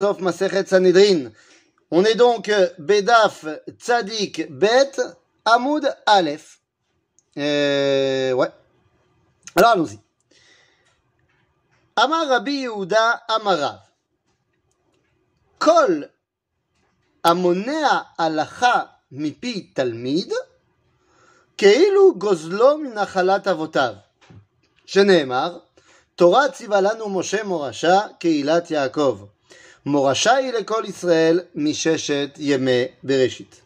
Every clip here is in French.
Sof Masechet Sanhedrin. On est donc euh, Bedaf Tzadik Bet Hamoud Aleph. Euh, ouais. Alors allons-y. Amar Rabbi Yehuda Amarav. Kol Amonea Alacha Mipi Talmid. כאילו גוזלו מנחלת אבותיו. שנאמר, תורה ציווה לנו משה מורשה קהילת יעקב. Morachai Israël, Misheshet Bereshit.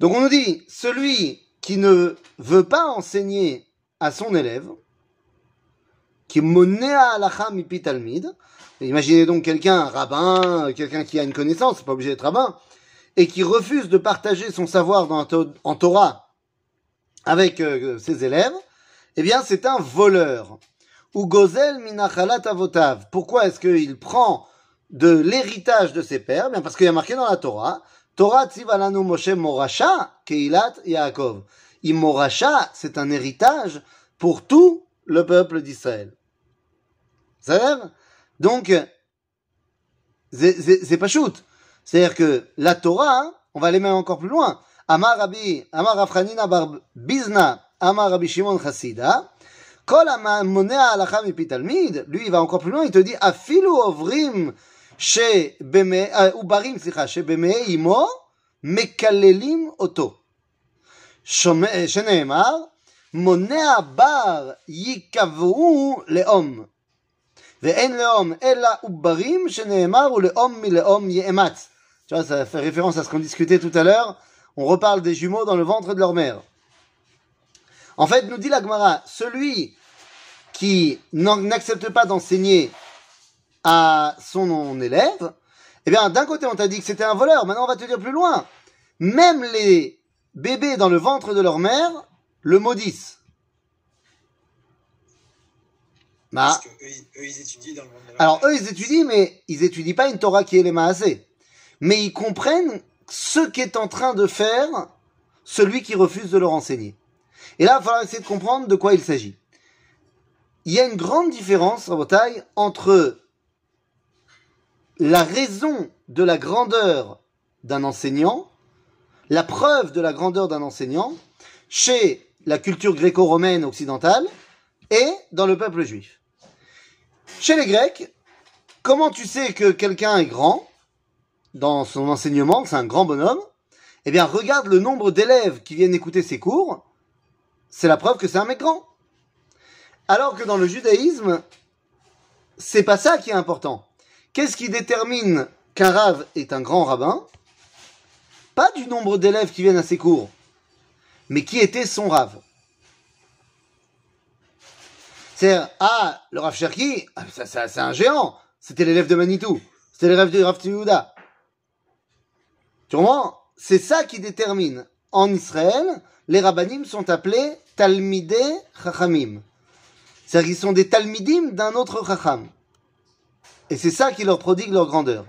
Donc on nous dit, celui qui ne veut pas enseigner à son élève, qui monea alacha mipitalmid, imaginez donc quelqu'un, rabbin, quelqu'un qui a une connaissance, c'est pas obligé d'être rabbin, et qui refuse de partager son savoir dans, en Torah avec euh, ses élèves, eh bien c'est un voleur. Ou gozel avotav. Pourquoi est-ce qu'il prend de l'héritage de ses pères Bien parce qu'il y a marqué dans la Torah, Torah tzivalanu Moshe morasha keilat Yaakov. Imorasha, c'est un héritage pour tout le peuple d'Israël. Ça Donc, c'est pas shoot. C'est-à-dire que la Torah, on va aller même encore plus loin. Amar Rabbi, Amar bar Bizna, Amar Rabbi Shimon Chassida, Kol alacha lui il va encore plus loin, il te dit, afilu ovrim she beme, ubarim, slicha, she beme imo, מקללים אותו. שנאמר, מונע בר ייקבעו לאום. ואין לאום אלא עוברים שנאמר ולאום מלאום יאמץ. Tu vois, ça fait référence à ce qu'on discutait tout à l'heure on reparle des jumeaux dans le ventre de leur mère. En fait, nous dit la Gemara, celui qui n'accepte pas d'enseigner à son élève, eh bien, d'un côté, on t'a dit que c'était un voleur. Maintenant, on va te dire plus loin. Même les bébés dans le ventre de leur mère le maudissent. Bah. Parce eux, ils étudient dans le ventre de leur Alors, eux, ils étudient, mais ils étudient pas une Torah qui est les. Mais ils comprennent ce qu'est en train de faire celui qui refuse de leur enseigner. Et là, il va falloir essayer de comprendre de quoi il s'agit. Il y a une grande différence, Rabotai, entre la raison de la grandeur d'un enseignant, la preuve de la grandeur d'un enseignant, chez la culture gréco-romaine occidentale et dans le peuple juif. Chez les Grecs, comment tu sais que quelqu'un est grand dans son enseignement, c'est un grand bonhomme, eh bien, regarde le nombre d'élèves qui viennent écouter ses cours, c'est la preuve que c'est un mec grand. Alors que dans le judaïsme, c'est pas ça qui est important. Qu'est-ce qui détermine qu'un rave est un grand rabbin? Pas du nombre d'élèves qui viennent à ses cours, mais qui était son rave? C'est ah, le Rav Cherki, ah, c'est un géant. C'était l'élève de Manitou. C'était l'élève de Rav Tziyuda. Sûrement, c'est ça qui détermine. En Israël, les rabbinim sont appelés Talmidei Chachamim. C'est-à-dire qu'ils sont des Talmidim d'un autre Chacham. Et c'est ça qui leur prodigue leur grandeur.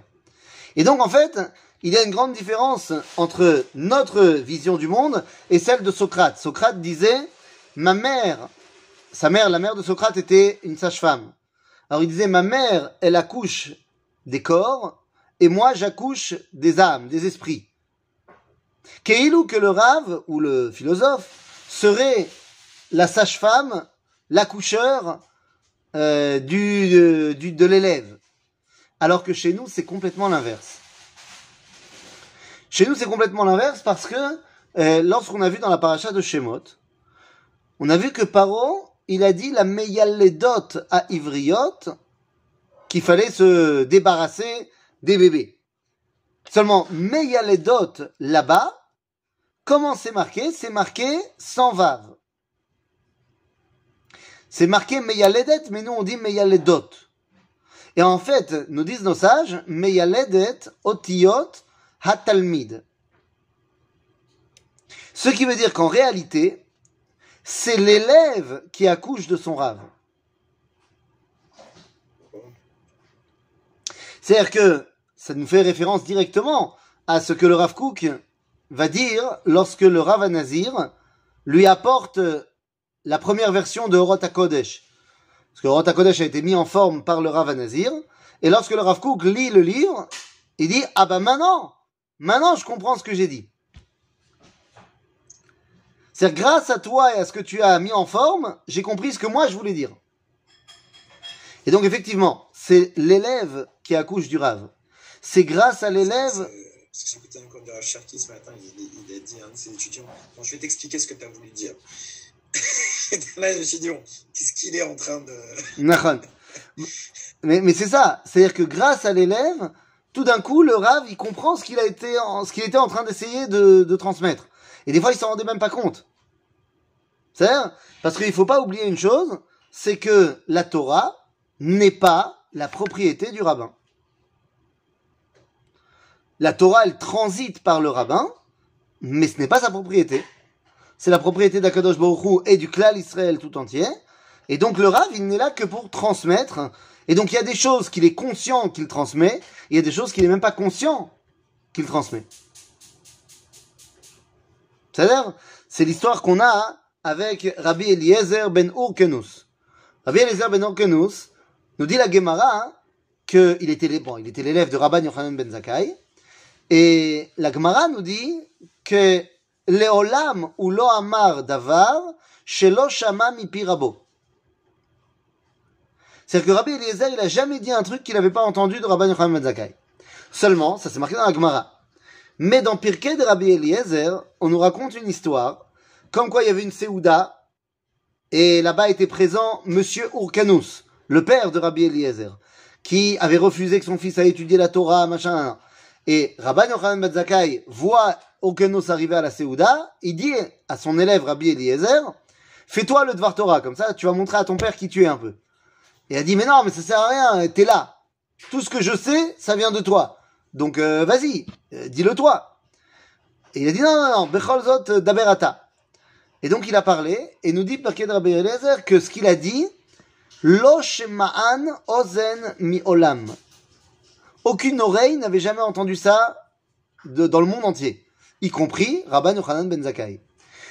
Et donc, en fait, il y a une grande différence entre notre vision du monde et celle de Socrate. Socrate disait, ma mère, sa mère, la mère de Socrate était une sage-femme. Alors il disait, ma mère, elle accouche des corps, et moi j'accouche des âmes, des esprits. Keilou que le rave ou le philosophe serait la sage-femme, l'accoucheur euh, du, du, de l'élève. Alors que chez nous, c'est complètement l'inverse. Chez nous, c'est complètement l'inverse parce que euh, lorsqu'on a vu dans la paracha de Shemot, on a vu que Paro, il a dit la meyaledot à Ivriot qu'il fallait se débarrasser des bébés. Seulement, dots là-bas. Comment c'est marqué? C'est marqué sans vav. C'est marqué dettes, mais nous on dit mais il y a les dots. Et en fait, nous disent nos sages, dettes otiot hatalmid. Ce qui veut dire qu'en réalité, c'est l'élève qui accouche de son rave. C'est-à-dire que ça nous fait référence directement à ce que le Rav Kook va dire lorsque le Rav Nazir lui apporte la première version de Horot Kodesh. Parce que Horot Kodesh a été mis en forme par le Rav Nazir, Et lorsque le Rav Kook lit le livre, il dit Ah ben maintenant, maintenant je comprends ce que j'ai dit. C'est grâce à toi et à ce que tu as mis en forme, j'ai compris ce que moi je voulais dire. Et donc effectivement, c'est l'élève qui accouche du Rav. C'est grâce à l'élève. Parce que écouté un cours de Rav Cherki ce matin, il, a dit à un de ses étudiants je vais t'expliquer ce que tu as voulu dire. Là, je me suis dit qu'est-ce qu'il est en train de. mais mais c'est ça. C'est-à-dire que grâce à l'élève, tout d'un coup, le Rav, il comprend ce qu'il était en train d'essayer de, de transmettre. Et des fois, il s'en rendait même pas compte. C'est-à-dire, parce qu'il faut pas oublier une chose, c'est que la Torah n'est pas la propriété du rabbin. La Torah, elle transite par le rabbin, mais ce n'est pas sa propriété. C'est la propriété d'Akadosh Baruch et du clan Israël tout entier. Et donc le Rav, il n'est là que pour transmettre. Et donc il y a des choses qu'il est conscient qu'il transmet, et il y a des choses qu'il n'est même pas conscient qu'il transmet. C'est-à-dire, c'est l'histoire qu'on a avec Rabbi Eliezer ben Urkenus. Rabbi Eliezer ben Urkenus nous dit la Gemara qu'il était, bon, il était l'élève de Rabban Yochanan ben Zakkai. Et la Gemara nous dit que Leolam ou lo amar davar shelo shama pirabo. C'est-à-dire que Rabbi Eliezer, il a jamais dit un truc qu'il n'avait pas entendu de Rabban Yochanan ben Zakkai. Seulement, ça s'est marqué dans la Gemara. Mais dans Pirkei de Rabbi Eliezer, on nous raconte une histoire, comme quoi il y avait une Seouda, et là-bas était présent Monsieur Urkanus, le père de Rabbi Eliezer, qui avait refusé que son fils aille étudier la Torah, machin. Et Rabban Yochanan ben Zakkai voit Urkanus arriver à la Seouda, il dit à son élève Rabbi Eliezer, fais-toi le Dvar comme ça tu vas montrer à ton père qui tu es un peu. Et a dit, mais non, mais ça sert à rien, t'es là. Tout ce que je sais, ça vient de toi. Donc euh, vas-y, euh, dis-le toi. Et il a dit non, non, non, Bechol Zot euh, Daberata. Et donc il a parlé, et nous dit Perked Rabbi Eliezer que ce qu'il a dit, Ozen Mi. Aucune oreille n'avait jamais entendu ça dans le monde entier, y compris Rabban Yochanan ben Zakkai.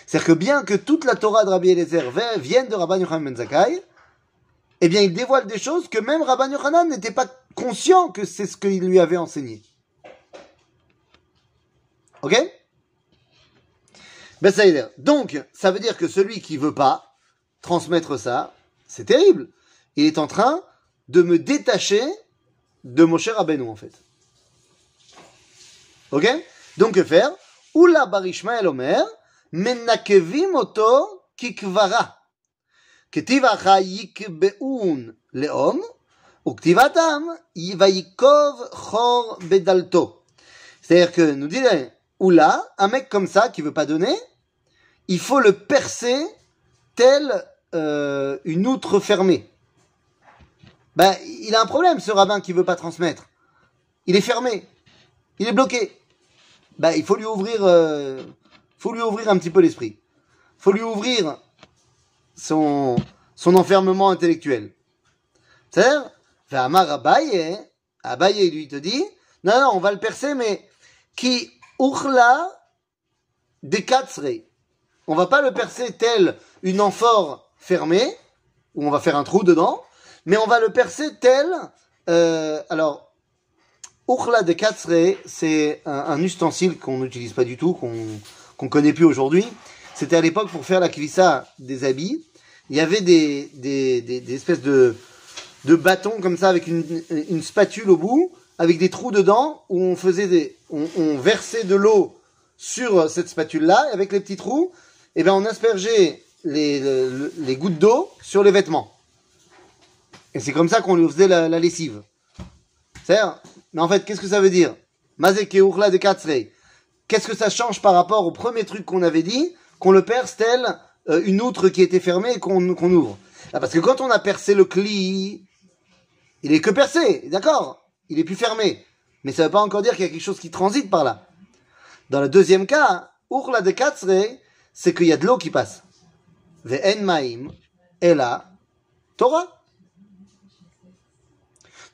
C'est-à-dire que bien que toute la Torah de Rabbi Eliezer vienne de Rabban Yochanan ben Zakkai, eh bien il dévoile des choses que même Rabban Yochanan n'était pas conscient que c'est ce qu'il lui avait enseigné. Ok? Ben, Donc, ça veut dire que celui qui veut pas transmettre ça, c'est terrible. Il est en train de me détacher de mon cher Rabbeinu, en fait. Ok? Donc, que faire? Oula barishma omer, menakevim oto kikvara. כתיבך יקבעון לאום, וכתיבתם ויקוב חור בדלתו. C'est-à-dire que nous dit Oula, un mec comme ça qui veut pas donner, il faut le percer tel euh, une outre fermée. Ben, il a un problème, ce rabbin qui veut pas transmettre. Il est fermé. Il est bloqué. Ben, il faut lui ouvrir, euh, faut lui ouvrir un petit peu l'esprit. Faut lui ouvrir son, son enfermement intellectuel. C'est-à-dire, Amar Abaye, Abaye lui te dit, non, non, on va le percer, mais qui Uchla Dekatsre. On va pas le percer tel une amphore fermée, où on va faire un trou dedans, mais on va le percer tel, euh, alors, Uchla Dekatsre, c'est un, ustensile qu'on n'utilise pas du tout, qu'on qu'on connaît plus aujourd'hui. C'était à l'époque pour faire la kvissa des habits. Il y avait des, des, des, espèces de, de bâtons comme ça avec une, une spatule au bout avec des trous dedans où on faisait des, on, versait de l'eau sur cette spatule-là, avec les petits trous, et eh bien on aspergeait les, les, les gouttes d'eau sur les vêtements. Et c'est comme ça qu'on lui faisait la, la lessive. C'est-à-dire, mais en fait, qu'est-ce que ça veut dire? Mazeke urla de. Qu'est-ce que ça change par rapport au premier truc qu'on avait dit, qu'on le perce tel euh, une outre qui était fermée et qu'on qu'on ouvre ah, Parce que quand on a percé le cli, il est que percé, d'accord? Il est plus fermé. Mais ça ne veut pas encore dire qu'il y a quelque chose qui transite par là. Dans le deuxième cas, Urla de Katsre, c'est qu'il y a de l'eau qui passe. Ve'en ma'im, et là, Torah.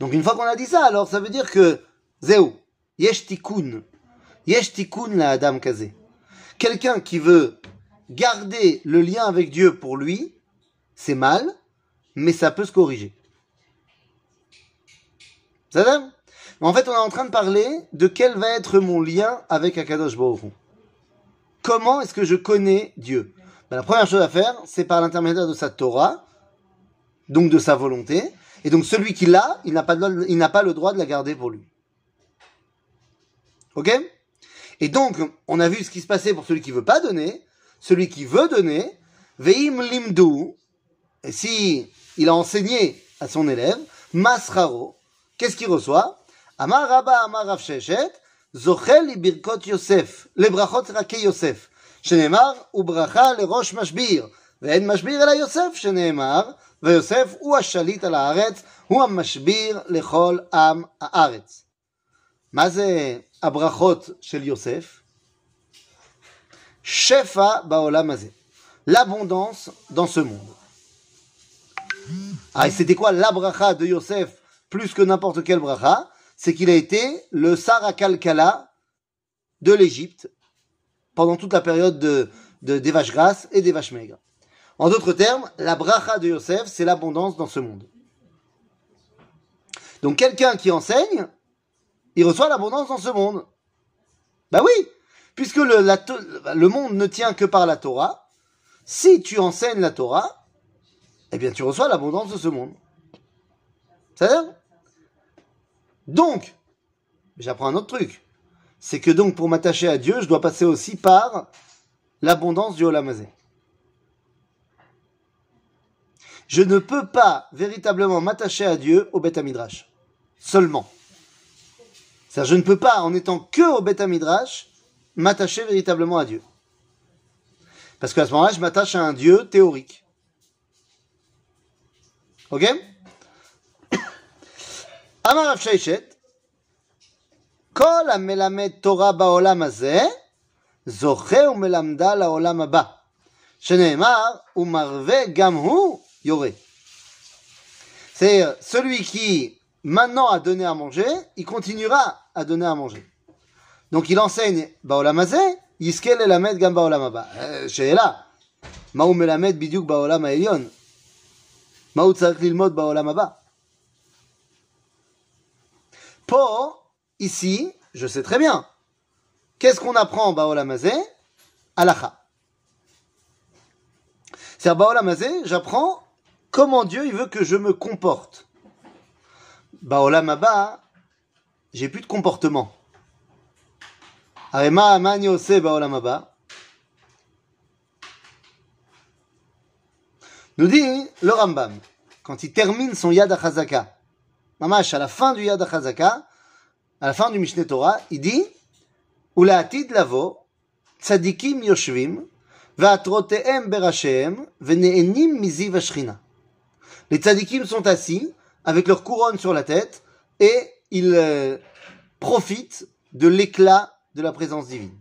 Donc une fois qu'on a dit ça, alors ça veut dire que, Zéou, yesh tikun, yesh tikun la Adam Kazé. Quelqu'un qui veut garder le lien avec Dieu pour lui, c'est mal, mais ça peut se corriger. Ça En fait, on est en train de parler de quel va être mon lien avec Akadosh Baruch Hu. Comment est-ce que je connais Dieu? Ben, La première chose à faire, c'est par l'intermédiaire de sa Torah, donc de sa volonté. Et donc celui qui l'a, il n'a pas, le droit de la garder pour lui. Ok? Et donc, on a vu ce qui se passait pour celui qui ne veut pas donner, celui qui veut donner, veim limdu, et si il a enseigné à son élève, masraro, qu'est-ce qu'il reçoit? Amar Rabba Amar Rav Sheshet, zochel birkot Yosef, les brachot rake Yosef, shenema ou bracha le rosh mashbir, ve'en mashbir ela Yosef, shenema, ויוסף הוא השליט על הארץ, הוא המשביר לכל עם הארץ. מה זה הברכות של יוסף? שפע בעולם הזה. L'abondance dans ce monde. Ah, et c'était quoi la bracha de Yosef plus que n'importe quel bracha C'est qu'il a été le Sarakalkala de l'Égypte pendant toute la période de, de, des vaches grasses et des vaches maigres. En d'autres termes, la bracha de Yosef, c'est l'abondance dans ce monde. Donc quelqu'un qui enseigne, il reçoit l'abondance dans ce monde. Bah oui, puisque le, monde ne tient que par la Torah, si tu enseignes la Torah, eh bien tu reçois l'abondance de ce monde. cest à Donc, j'apprends un autre truc. C'est que donc pour m'attacher à Dieu, je dois passer aussi par l'abondance du Olamazé. Je ne peux pas véritablement m'attacher à Dieu au Beth Midrash. Seulement. C'est-à-dire, je ne peux pas, en étant que au Beth Midrash, m'attacher véritablement à Dieu. Parce qu'à ce moment-là, je m'attache à un Dieu théorique. Ok Amar Rav Sheishet, כל המלמד תורה בעולם הזה, זוכה ומלמדה לעולם הבא. שנאמר, ומרווה גם הוא Yoré. C'est euh, celui qui maintenant a donné à manger, il continuera à donner à manger. Donc il enseigne Baolamazé, Yiskel Elamed Gam Baolamaba. Sheela. Euh, Maoum Elamed Biduk Baolam Aelion. Maou Baolamaba. Pour, ici, je sais très bien. Qu'est-ce qu'on apprend en Baolamazé? Alacha. C'est à Baolamazé, j'apprends comment Dieu il veut que je me comporte? Bah, olamaba, j'ai plus de comportement. Bah, Nous dit le Rambam, quand il termine son Yad HaChazaka, Mamash, à la fin du Yad HaChazaka, à la fin du Mishneh Torah, il dit Ula'atid lavo, tzadikim yoshvim, ve'atroteem berashem, ve'ne'enim miziv ashchina. Les tzadikim sont assis avec leur couronne sur la tête et ils euh, profitent de l'éclat de la présence divine.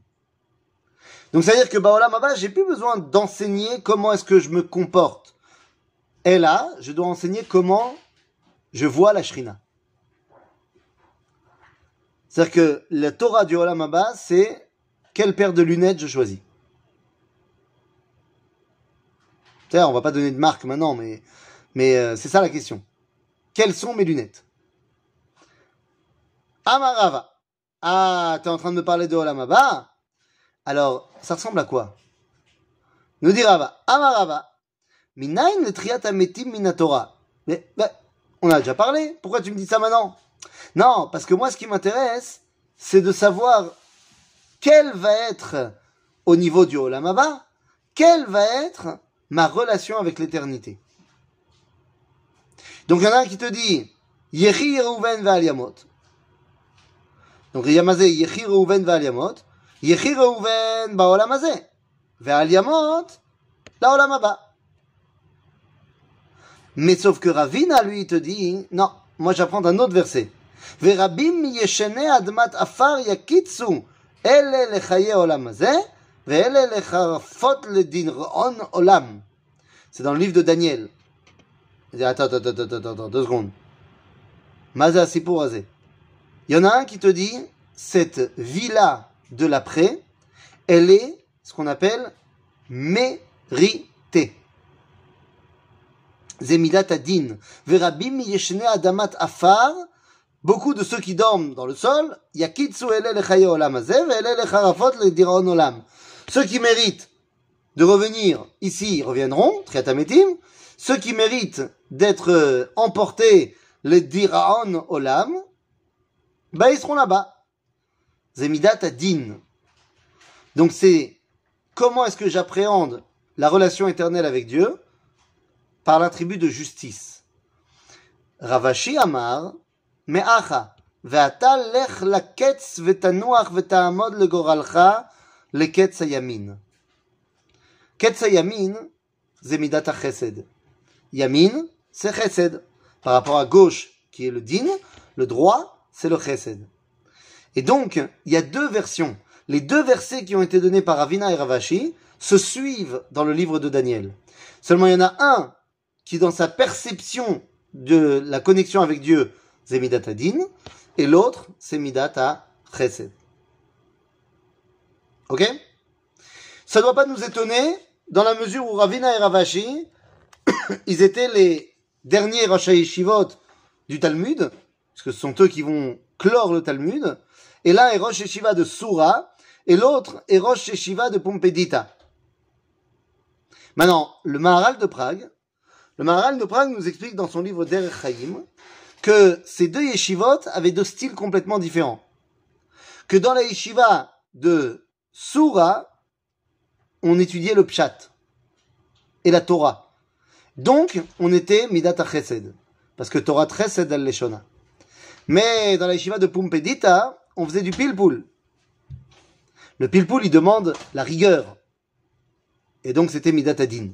Donc c'est à dire que Baolam Abba, j'ai plus besoin d'enseigner comment est-ce que je me comporte. Et là, je dois enseigner comment je vois la Shrina. C'est-à-dire que la Torah du Olam c'est quelle paire de lunettes je choisis. C'est-à-dire, on va pas donner de marque maintenant, mais mais euh, c'est ça la question. Quelles sont mes lunettes? Amarava. Ah, tu es en train de me parler de Olamaba? Alors, ça ressemble à quoi? Nous dit Rava. Amarava. Minain le triatametim minatora. Mais, mais, on a déjà parlé. Pourquoi tu me dis ça maintenant? Non, parce que moi, ce qui m'intéresse, c'est de savoir quel va être, au niveau du Olamaba, quelle va être ma relation avec l'éternité. Donc il y en a un qui te dit Yechi Reuven Valiamot. Donc Yamazé Yechi Reuven Valiamot. Yechi Reuven Baolam Azé. Valiamot Laolam Abba. Mais sauf que Ravina lui te dit Non, moi j'apprends un autre verset. ורבים ישני אדמת עפר יקיצו אלה לחיי עולם הזה ואלה לחרפות לדין רעון עולם. C'est dans le livre de Daniel. Attends, attends, attends, attends, attends, deux secondes. Maza Azé. Il y en a un qui te dit, cette vie-là de l'après, elle est ce qu'on appelle méritée. Zemilat adin. Verabim yeshne adamat afar, beaucoup de ceux qui dorment dans le sol, yakitsu ele olam hazeh ve'ele lecharafot lediron olam. Ceux qui méritent de revenir ici reviendront, triatametim. Ceux qui méritent d'être euh, emportés, les diraon olam, bah ils seront là-bas. Zemidat adin. Donc c'est comment est-ce que j'appréhende la relation éternelle avec Dieu? Par l'attribut de justice. Ravashi Amar, Me'acha, ve'ata lech laketz v'tanuach v'ta'amod legoralcha leketz hayamin. Ketz hayamin, zemidat chesed. Yamin, c'est chesed. Par rapport à gauche, qui est le din, le droit, c'est le chesed. Et donc, il y a deux versions. Les deux versets qui ont été donnés par Ravina et Ravashi se suivent dans le livre de Daniel. Seulement, il y en a un qui, dans sa perception de la connexion avec Dieu, c'est Midat Adin, et l'autre, c'est Midat à Chesed. Ok? Ça ne doit pas nous étonner, dans la mesure où Ravina et Ravashi, ils étaient les derniers Rosh Yeshivot du Talmud, parce que ce sont eux qui vont clore le Talmud, et l'un est Rosh Yeshiva de Soura, et l'autre est Rosh Yeshiva de Pompedita. Maintenant, le Maharal de Prague, le Maharal de Prague nous explique dans son livre Der Chaim que ces deux yeshivot avaient deux styles complètement différents. Que dans la yeshiva de Soura, on étudiait le Pshat et la Torah. Donc, on était Midat Chesed, parce que Torah Chesed al-Leshona. Mais dans la yeshiva de Pumpedita, on faisait du pilpoul. Le pilpoul, il demande la rigueur. Et donc, c'était Midat Adin.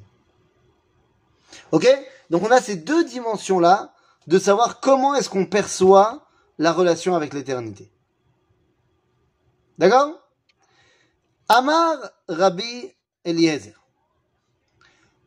Ok? Donc, on a ces deux dimensions-là de savoir comment est-ce qu'on perçoit la relation avec l'éternité. D'accord? Amar Rabbi Eliezer.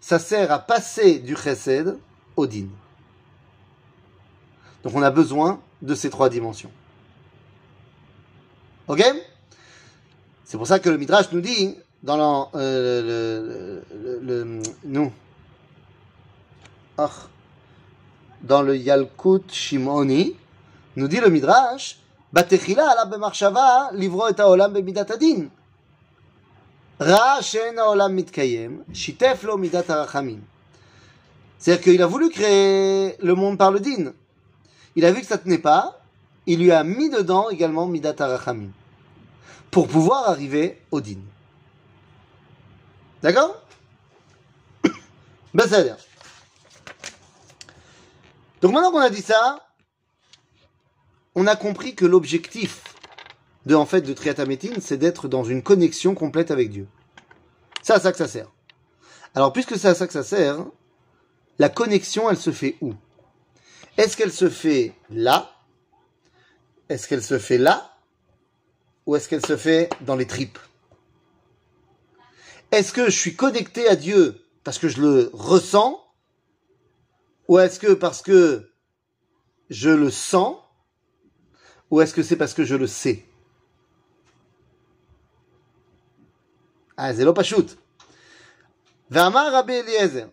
ça sert à passer du chesed au din. Donc on a besoin de ces trois dimensions. Ok? C'est pour ça que le Midrash nous dit dans euh, le... Nous. Ah. Dans le Yalkut Shimoni, nous dit le Midrash, Batechila ala b'marshava livro et haolam b'midat adin. C'est-à-dire qu'il a voulu créer le monde par le din. Il a vu que ça tenait pas, il lui a mis dedans également Midat Arachamim. Pour pouvoir arriver au din. D'accord? Ben ça Donc maintenant qu'on a dit ça, on a compris que l'objectif de en fait de Triatamétine, c'est d'être dans une connexion complète avec Dieu. C'est à ça que ça sert. Alors puisque c'est à ça que ça sert, la connexion, elle se fait où? Est-ce qu'elle se fait là? Est-ce qu'elle se fait là? Ou est-ce qu'elle se fait dans les tripes? Est-ce que je suis connecté à Dieu parce que je le ressens? Ou est-ce que parce que je le sens? Ou est-ce que c'est parce que je le sais? Ah, c'est pas shoot. ואמר רבי אליעזר,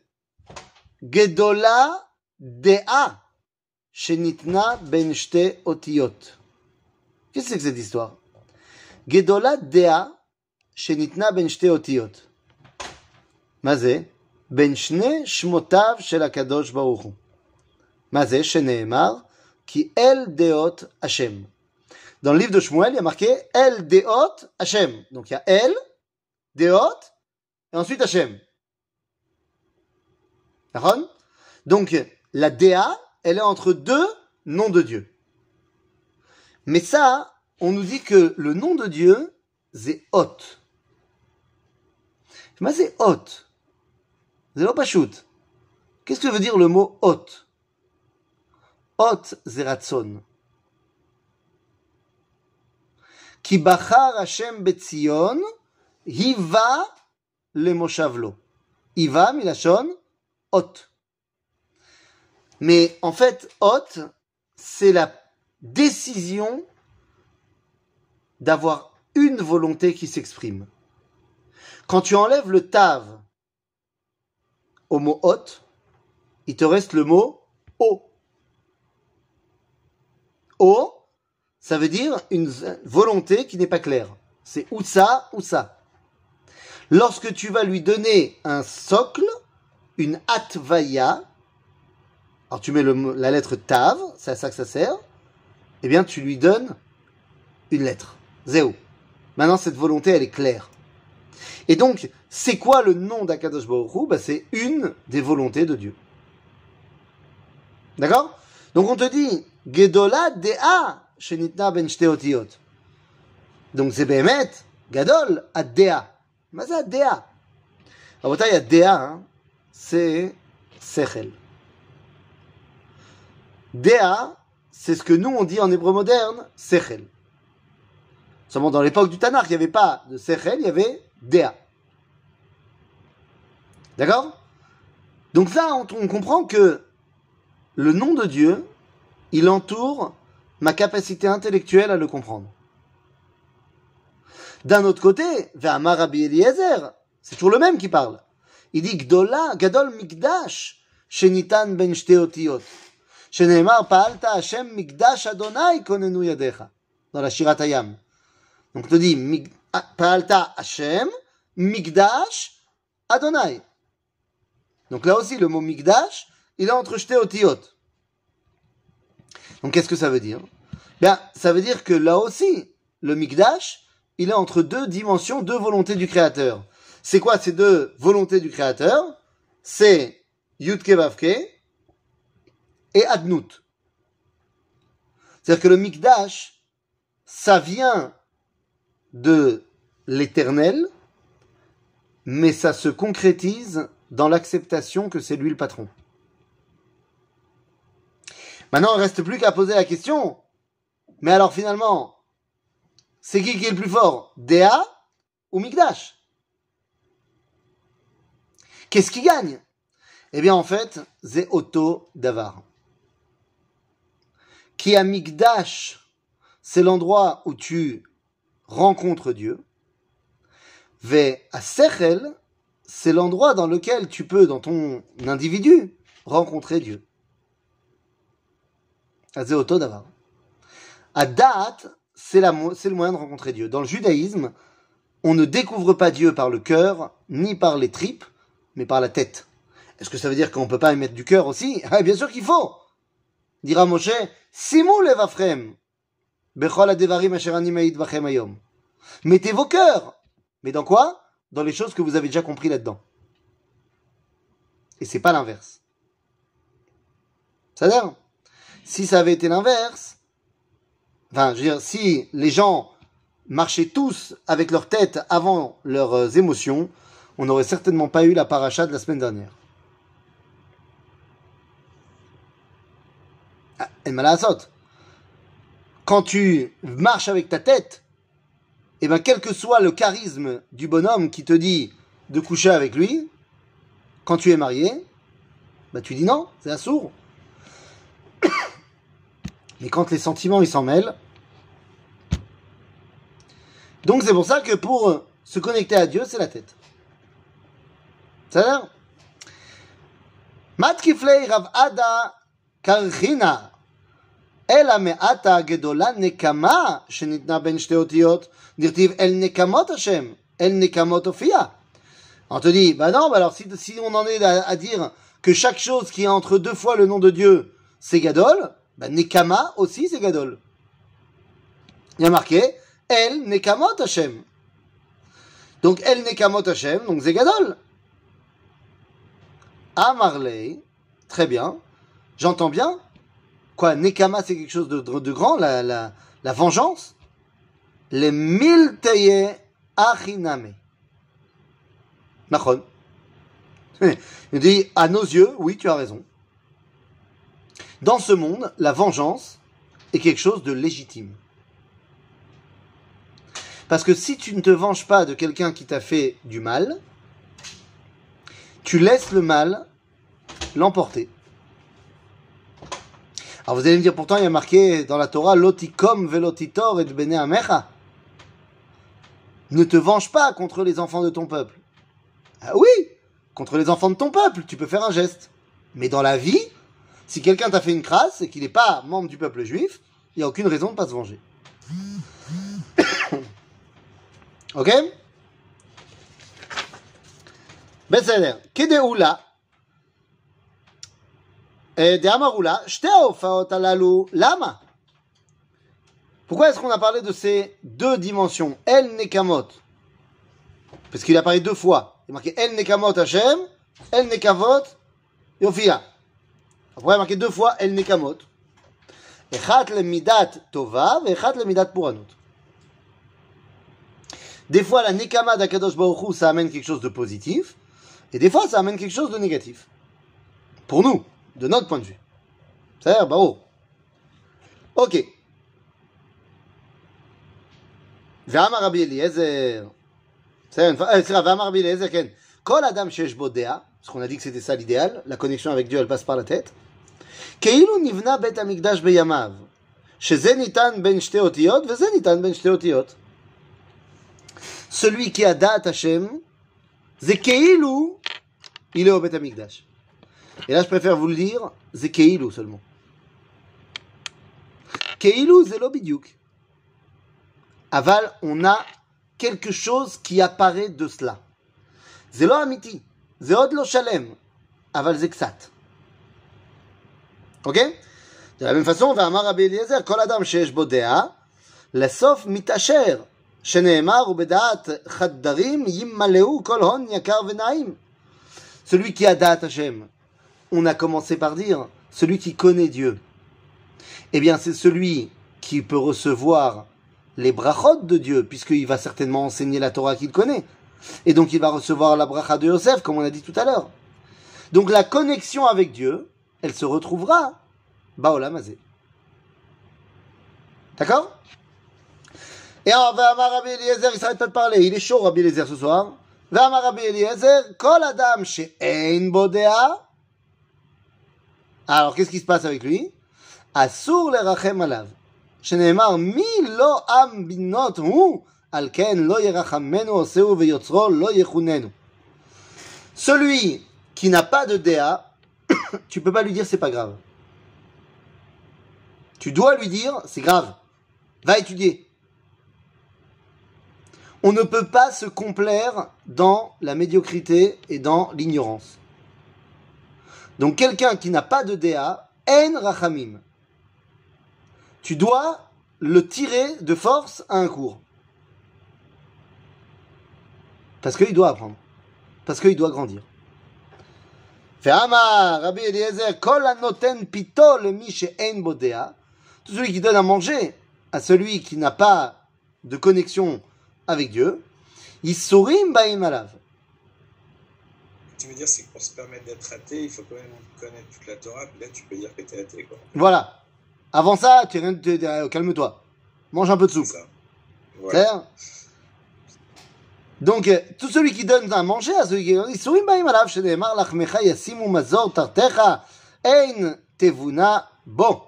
גדולה דעה שניתנה בין שתי אותיות. Qu'est-ce que c'est que cette histoire גדולה דעה שניתנה בין שתי אותיות. מה זה? בין שני שמותיו של הקדוש ברוך הוא. מה זה? שנאמר, כי אל דעות השם. Dans le livre de Shmuel, il y a marqué El Deot Hashem. Donc il y a El, Deot, et ensuite. D'accord? Donc la Déa, elle est entre deux noms de Dieu. Mais ça, on nous dit que le nom de Dieu, c'est Hot. Mais c'est Hot. C'est. Qu'est-ce que veut dire le mot Hot? Hot, c'est Ratson. Ki bachar Hashem betzion, hiva le moshavlo. Hiva milashon hot. Mais en fait, hot, c'est la décision d'avoir une volonté qui s'exprime. Quand tu enlèves le tav au mot hot, il te reste le mot o. O, ça veut dire une volonté qui n'est pas claire. C'est ou ça ou ça. Lorsque tu vas lui donner un socle, une atvaya, alors tu mets la lettre tav, c'est à ça que ça sert, eh bien tu lui donnes une lettre. Zéo. Maintenant cette volonté elle est claire. Et donc, c'est quoi le nom d'Akadosh Baruch bah, C'est une des volontés de Dieu. D'accord? Donc on te dit, Gedola Dea Shenitna Ben Shteotiyot. Donc c'est Behemet, Gadol Adea. C'est Adea. Rabotai, hein, c'est Sechel. Dea, c'est ce que nous on dit en hébreu moderne, Sechel. Seulement dans l'époque du Tanakh, il n'y avait pas de Sechel, il y avait Dea. D'accord? Donc là, on, comprend que le nom de Dieu, il entoure ma capacité intellectuelle à le comprendre. D'un autre côté, vers Marabi Eliezer, c'est toujours le même qui parle. Il dit Gdola, Gadol Mikdash, Shenitan ben Shteotiyot. Sheneemar Paalta Hashem Mikdash Adonai konenu yadecha. Dans la Shiratayam. Donc, te dit Paalta Hashem, Mikdash Adonai. Donc là aussi, le mot Mikdash, il est entre jeté au tiot. Donc qu'est-ce que ça veut dire? Bien, ça veut dire que là aussi, le Mikdash, il est entre deux dimensions, deux volontés du Créateur. C'est quoi ces deux volontés du Créateur? C'est Yudke Vavke et Adnut. C'est-à-dire que le Mikdash, ça vient de l'éternel, mais ça se concrétise dans l'acceptation que c'est lui le patron. Maintenant, il ne reste plus qu'à poser la question. Mais alors finalement, c'est qui qui est le plus fort Dea ou Mikdash? Qu'est-ce qui gagne? Eh bien en fait, c'est Otto Davar. Qui a Mikdash, c'est l'endroit où tu rencontres Dieu. Ve à Sechel, c'est l'endroit dans lequel tu peux, dans ton individu, rencontrer Dieu. Azéoto d'avoir. À date, c'est le moyen de rencontrer Dieu. Dans le judaïsme, on ne découvre pas Dieu par le cœur, ni par les tripes, mais par la tête. Est-ce que ça veut dire qu'on ne peut pas émettre du cœur aussi? Ah, Bien sûr qu'il faut Dira Moshe, Simou levafrem, bechol ayom. Mettez vos cœurs Mais dans quoi? Dans les choses que vous avez déjà compris là-dedans. Et c'est pas l'inverse. C'est-à-dire, si ça avait été l'inverse, enfin, je veux dire, si les gens marchaient tous avec leur tête avant leurs euh, émotions, on n'aurait certainement pas eu la paracha de la semaine dernière. Ah. Quand tu marches avec ta tête, et eh bien quel que soit le charisme du bonhomme qui te dit de coucher avec lui, quand tu es marié, bah tu dis non, c'est un sourd. Mais quand les sentiments ils s'en mêlent, donc c'est pour ça que pour se connecter à Dieu, c'est la tête. C'est à Mat Rav Ada Karchina אלא מעתה גדולה נקמה שניתנה בין שתי אותיות, דכתיב אל נקמות השם, אל נקמות הופיע. On te dit, bah non, bah alors si, si on en est à, à, dire que chaque chose qui est entre deux fois le nom de Dieu, c'est Gadol, bah Nekama aussi c'est Gadol. Il y a marqué, El Nekamot Hashem. Donc El Nekamot Hashem, donc c'est Gadol. Amarley, très bien, j'entends bien, Quoi, Nekama, c'est quelque chose de, de, grand, la, la, la, vengeance? Les milteye achiname. Nachon. Il dit, à nos yeux, oui, tu as raison. Dans ce monde, la vengeance est quelque chose de légitime. Parce que si tu ne te venges pas de quelqu'un qui t'a fait du mal, tu laisses le mal l'emporter. Alors vous allez me dire, pourtant il y a marqué dans la Torah, lotikom velotitor et bene amecha. Ne te venge pas contre les enfants de ton peuple. Ah oui, contre les enfants de ton peuple, tu peux faire un geste. Mais dans la vie, si quelqu'un t'a fait une crasse et qu'il n'est pas membre du peuple juif, il n'y a aucune raison de ne pas se venger. ok בסדר, כדעולה, דאמרו לה, שתי ההופעות הללו, למה? Pourquoi est-ce qu'on a parlé de ces deux dimensions El Nekamot Parce qu'il a parlé deux fois. Il a marqué El Nekamot Hashem, El Nekavot Yofia. Après, il a marqué deux fois El Nekamot. Echat le Midat Tova et Echat le Midat Puranot. Des fois, la Nekama d'Akadosh Baruch Hu, ça amène quelque chose de positif. Et des fois, ça amène quelque chose de négatif. Pour nous, de notre point de vue. C'est-à-dire, bah oh. Ok. ואמר רבי אליעזר, סליחה, ואמר רבי אליעזר, כן, כל אדם שיש בו דעה, parce qu'on a dit que c'était ça l'idéal, la connexion avec Dieu elle passe par la tête, כאילו נבנה בית המקדש בימיו, שזה ניתן בין שתי אותיות וזה ניתן בין שתי אותיות. celui qui a date Hachem, Zekeilu, il est au Betamikdash. Et là, je préfère vous le dire, Zekeilu seulement. Keilu, Zelo Bidyuk. Aval, on a quelque chose qui apparaît de cela. Zelo Amiti, Zeod Lo Shalem, Aval Zeksat. Ok? De la même façon, on va Amar Rabbi Eliezer, Kol Adam Sheesh Bodea, Lesof Mitasher. Celui qui a date Hachem, on a commencé par dire celui qui connaît Dieu. Eh bien, c'est celui qui peut recevoir les brachot de Dieu, puisqu'il va certainement enseigner la Torah qu'il connaît. Et donc, il va recevoir la bracha de Yosef, comme on a dit tout à l'heure. Donc, la connexion avec Dieu, elle se retrouvera Baolamazé. D'accord? Et alors, Amar Rabbi Eliezer, il s'arrête pas de parler. Il est chaud, Rabbi Eliezer, ce soir. ואמר רבי אליעזר, כל אדם שאין בו דעה, alors qu'est-ce qui se passe avec lui אסור לרחם עליו, שנאמר מי לא עם בינות הוא, על כן לא ירחמנו עושהו ויוצרו לא יכוננו. Celui qui n'a pas de DA, tu peux pas lui dire c'est pas grave. Tu dois lui dire c'est grave. Va étudier on ne peut pas se complaire dans la médiocrité et dans l'ignorance. Donc quelqu'un qui n'a pas de DA, en rachamim. Tu dois le tirer de force à un cours. Parce qu'il doit apprendre. Parce qu'il doit grandir. Rabbi Eliezer. Tout celui qui donne à manger à celui qui n'a pas de connexion avec Dieu. Yisurim ba'im alav. Tu veux dire, c'est que pour se permettre d'être athée, il faut quand même connaître toute la Torah, puis là, tu peux dire que tu es athée, quoi. Voilà. Avant ça, tu rien, calme-toi. Mange un peu de soupe. Voilà. Donc, tout celui qui donne à manger à celui qui donne, Yisurim ba'im alav, shenemar lachmecha yasimu mazor tartecha, ein tevuna bo.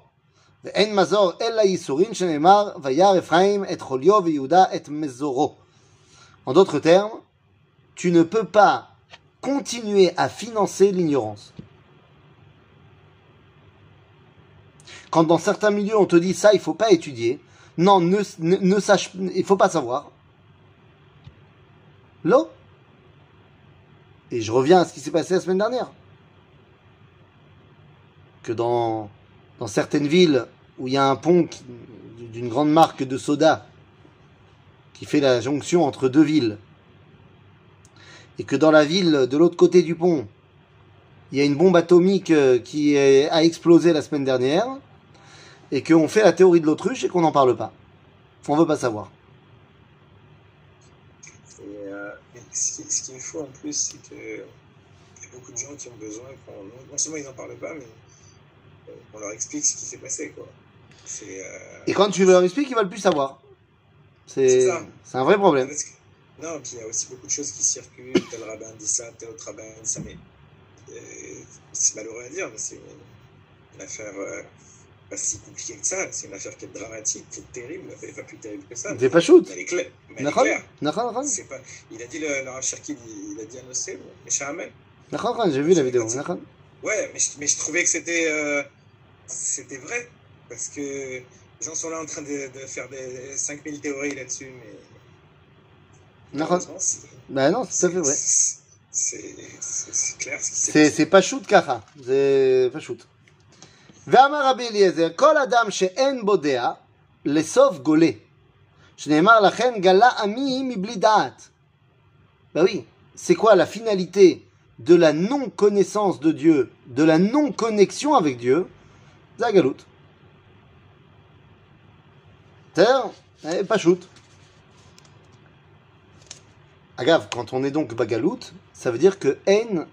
ואין מזור אלא ייסורין שנאמר וירא אפרים את חוליו ויהודה את מזורו. En d'autres termes, tu ne peux pas continuer à financer l'ignorance. Quand dans certains milieux on te dit ça, il faut pas étudier, non, ne, ne, ne sache, il faut pas savoir. L'eau. Et je reviens à ce qui s'est passé la semaine dernière. Que dans dans certaines villes où il y a un pont d'une grande marque de soda qui fait la jonction entre deux villes, et que dans la ville de l'autre côté du pont, il y a une bombe atomique euh, qui a explosé la semaine dernière, et qu'on fait la théorie de l'autruche et qu'on n'en parle pas. On veut pas savoir. Euh, ce qu'il faut en plus, c'est que beaucoup de gens qui ont besoin, non seulement ils n'en parlent pas, mais on leur explique ce qui s'est passé. Quoi. Euh, Et quand tu leur expliques, ils veulent plus savoir. C'est un vrai problème. Que- Non, puis il y a aussi beaucoup de choses qui circulent. Tel rabbin dit ça, tel autre rabbin dit ça, mais euh, c'est malheureux à dire, mais c'est une, affaire euh, pas si compliquée que ça. C'est une affaire qui est dramatique, qui est terrible, mais pas plus terrible que ça. C'est pas shoot. Elle est claire. Elle est claire. Pas... Il a dit le, le Rav Cherki, il, a dit à Nosé, mais j'ai vu la vidéo. Ouais, mais je, mais je trouvais que c'était euh, c'était vrai. Parce que les gens sont là en train de, de faire des 5000 théories là-dessus, mais. D'accord. malheureusement, c'est- Bah non, c'est tout à fait vrai. c'est- C'est c'est- c'est clair ce qui s'est C'est passé. c'est pas shoot ככה, זה פשוט. ואמר רבי אליעזר, כל אדם שאין בו דעה, לסוף גולה. שנאמר לכן, גלה עמי מבלי דעת. Bah oui, c'est quoi la finalité de la non-connaissance de Dieu, de la non-connexion avec Dieu זה הגלות. בסדר? אה, פשוט. Agave, quand on est donc bagalout, ça veut dire que haine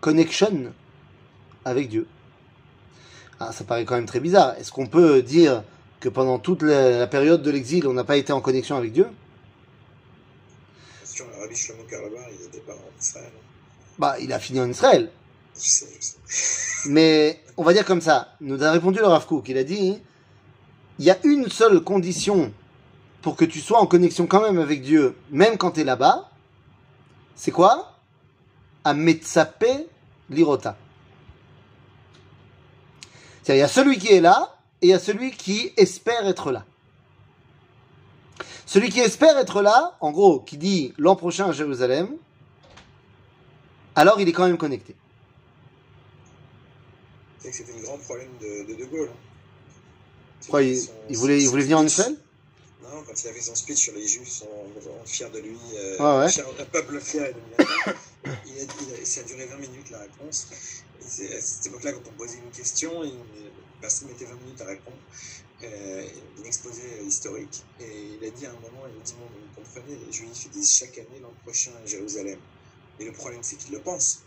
connection avec Dieu. Ah, ça paraît quand même très bizarre. Est-ce qu'on peut dire que pendant toute la, la période de l'exil, on n'a pas été en connexion avec Dieu Sur le Rabbi Shlomo Karlabar, il était pas en Israël. Bah, il a fini en Israël. Je sais, je sais. Mais on va dire comme ça. Nous a répondu le Rav Kook. Il a dit il y a une seule condition pour que tu sois en connexion quand même avec Dieu, même quand tu es là-bas. C'est quoi? À Metsape Lirota. C'est-à-dire, il y a celui qui est là et il y a celui qui espère être là. Celui qui espère être là, en gros, qui dit l'an prochain à Jérusalem, alors il est quand même connecté. Que c'était le grand problème de De, de Gaulle. hein. Pourquoi il, Son- il voulait, il voulait venir en. Israël Non, quand il a fait son speech sur les Juifs sont fiers de lui, euh, Ouais, ouais. fiers- un peuple fier et il a, il a- ça a duré 20 minutes la réponse. Et c'est à cette époque-là, quand on posait une question, il, personne mettait 20 minutes à répondre. Euh, un exposé historique. Et il a dit à un moment, il a dit, bon, vous comprenez, les Juifs ils disent chaque année l'an prochain à Jérusalem. Et le problème, c'est qu'ils le pensent.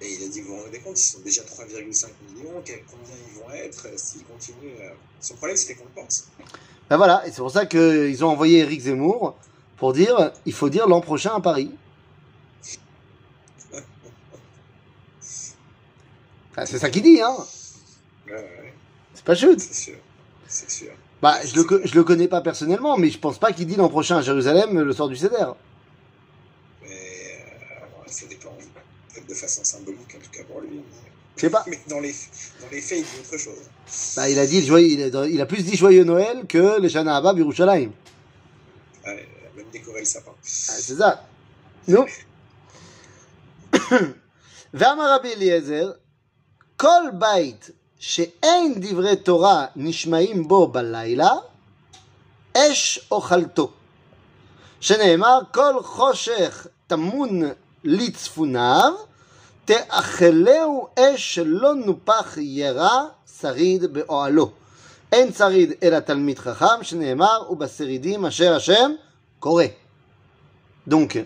Et il a dit, vous vous rendez compte, ils sont déjà 3,5 millions, combien ils vont être euh, s'ils continuent. euh. Son problème, c'était qu'on le pense. Ben voilà, et c'est pour ça qu'ils ont envoyé Eric Zemmour pour dire il faut dire l'an prochain à Paris. C'est ça qu'il dit, hein Ouais, ouais, C'est pas chute. c'est sûr. C'est sûr. Bah, je le, je le connais pas personnellement, mais je pense pas qu'il dit l'an prochain à Jérusalem le soir du CEDER. Mais euh, ouais, ça dépend. Peut-être de façon symbolique, en tout cas pour lui. Mais, Je sais pas. mais dans, les, dans les faits, il dit autre chose. Bah, il a dit joyeux, il a, il a plus dit joyeux Noël que les Shana Abba Birushalayim. Ouais, même décorer le sapin. Ah, c'est ça. Non ואמר רבי אליעזר, כל בית שאין דברי תורה נשמעים בו בלילה, אש אוכלתו. שנאמר, כל חושך טמון לצפוניו, תאכלהו אש שלא נופח ירע שריד באוהלו. אין שריד אלא תלמיד חכם, שנאמר, ובשרידים אשר השם קורא. Donc,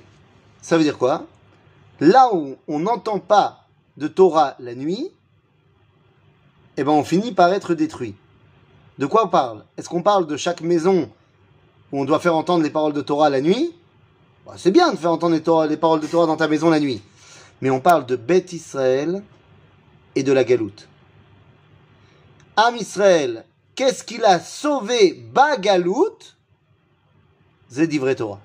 ça veut dire quoi Là où on n'entend pas de Torah la nuit, eh ben on finit par être détruit. De quoi on parle Est-ce qu'on parle de chaque maison où on doit faire entendre les paroles de Torah la nuit Bah, C'est bien de faire entendre les, Torah- les paroles de Torah dans ta maison la nuit. Mais on parle de Beth Israël et de la galoute. Am Israël, qu'est-ce qu'il a sauvé d'ivrer Torah.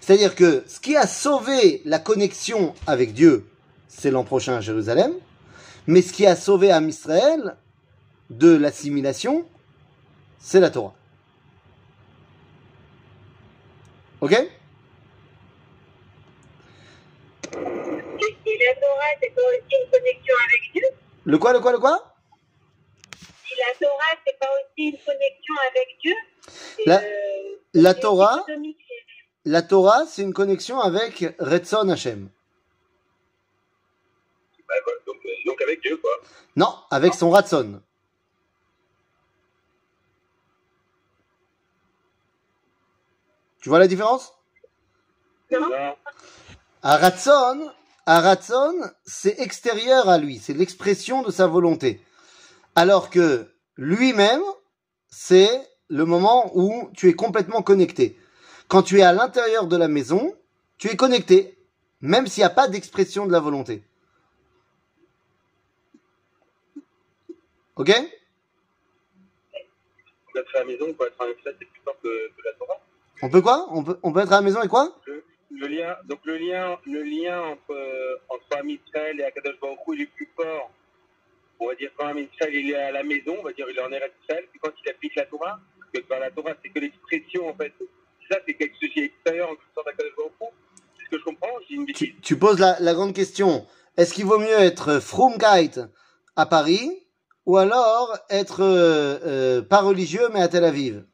C'est-à-dire que ce qui a sauvé la connexion avec Dieu, c'est l'an prochain à Jérusalem. Mais ce qui a sauvé Am Israël de l'assimilation, c'est la Torah. Ok Si la Torah, c'est pas aussi une connexion avec Dieu Le quoi, le quoi, le quoi? Si la Torah, c'est pas aussi une connexion avec Dieu La- euh, La Torah, la Torah, c'est une connexion avec Retzon Hashem. Bah, donc, euh, donc avec Dieu, quoi. Non, avec son Ratson. Tu vois la différence? Non. Non. Un Ratson, un Ratson, c'est extérieur à lui, c'est l'expression de sa volonté. Alors que lui-même, c'est le moment où tu es complètement connecté. Quand tu es à l'intérieur de la maison, tu es connecté, même s'il n'y a pas d'expression de la volonté. Ok? On peut être à la maison, on peut être en ça, c'est plus fort que, la Torah. On peut quoi? On peut, on peut être à la maison et quoi? Le lien, donc le lien, le lien entre, euh, entre Am Israël et Akadosh Baruch il est plus fort. On va dire quand Am Israël il est à la maison, on va dire il est en Eretz Israël, puis quand il applique la Torah, parce que par la Torah c'est que l'expression en fait. Ça c'est quelque chose qui est extérieur en quelque sorte d'Akadosh Baruch. C'est ce que je comprends, j'ai une bêtise. tu, tu poses la, la grande question. Est-ce qu'il vaut mieux être Frumkeit à Paris ou alors être euh, euh, pas religieux mais à Tel Aviv?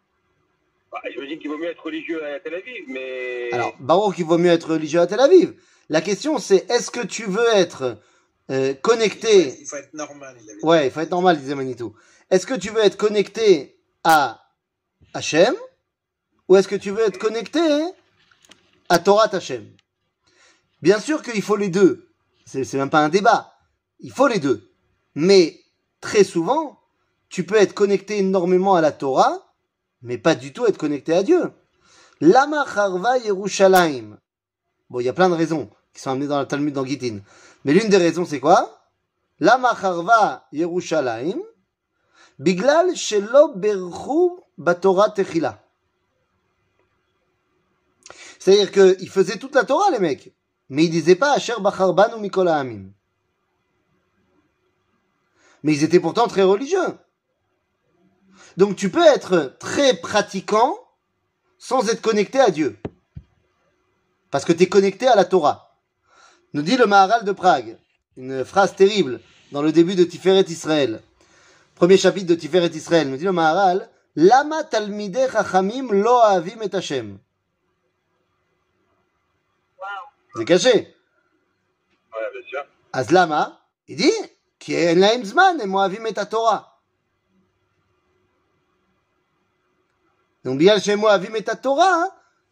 Bah, J'imagine qu'il vaut mieux être religieux à Tel Aviv, mais. Alors, Baruch, il vaut mieux être religieux à Tel Aviv. La question, c'est est-ce que tu veux être euh, connecté Il faut être normal, il avait dit. Ouais, il faut être normal, disait Manitou. Est-ce que tu veux être connecté à Hachem ou est-ce que tu veux être connecté à Torah Hachem? Bien sûr qu'il faut les deux. C'est c'est même pas un débat. Il faut les deux. Mais très souvent, tu peux être connecté énormément à la Torah, mais pas du tout être connecté à Dieu. Lama Charva Yerushalayim. Bon, il y a plein de raisons qui sont amenées dans le Talmud dans Gittin. Mais l'une des raisons, c'est quoi? Lama Charva Yerushalayim. Biglal shelo berchu batorah techila. C'est-à-dire qu'ils faisaient toute la Torah, les mecs. Mais ils disaient pas Asher Bacharban ou Mikol Ha'amim. Mais ils étaient pourtant très religieux. Donc tu peux être très pratiquant sans être connecté à Dieu. Parce que tu es connecté à la Torah. Nous dit le Maharal de Prague, une phrase terrible dans le début de Tiferet Israël. Premier chapitre de Tiferet Israël, nous dit le Maharal, Lama talmidei chachamim lo ahavim et Hashem. C'est caché. Ouais, bien sûr. אז למה? il dit, כי אין להם זמן, הם אוהבים את התורה. donc בגלל שהם אוהבים את התורה,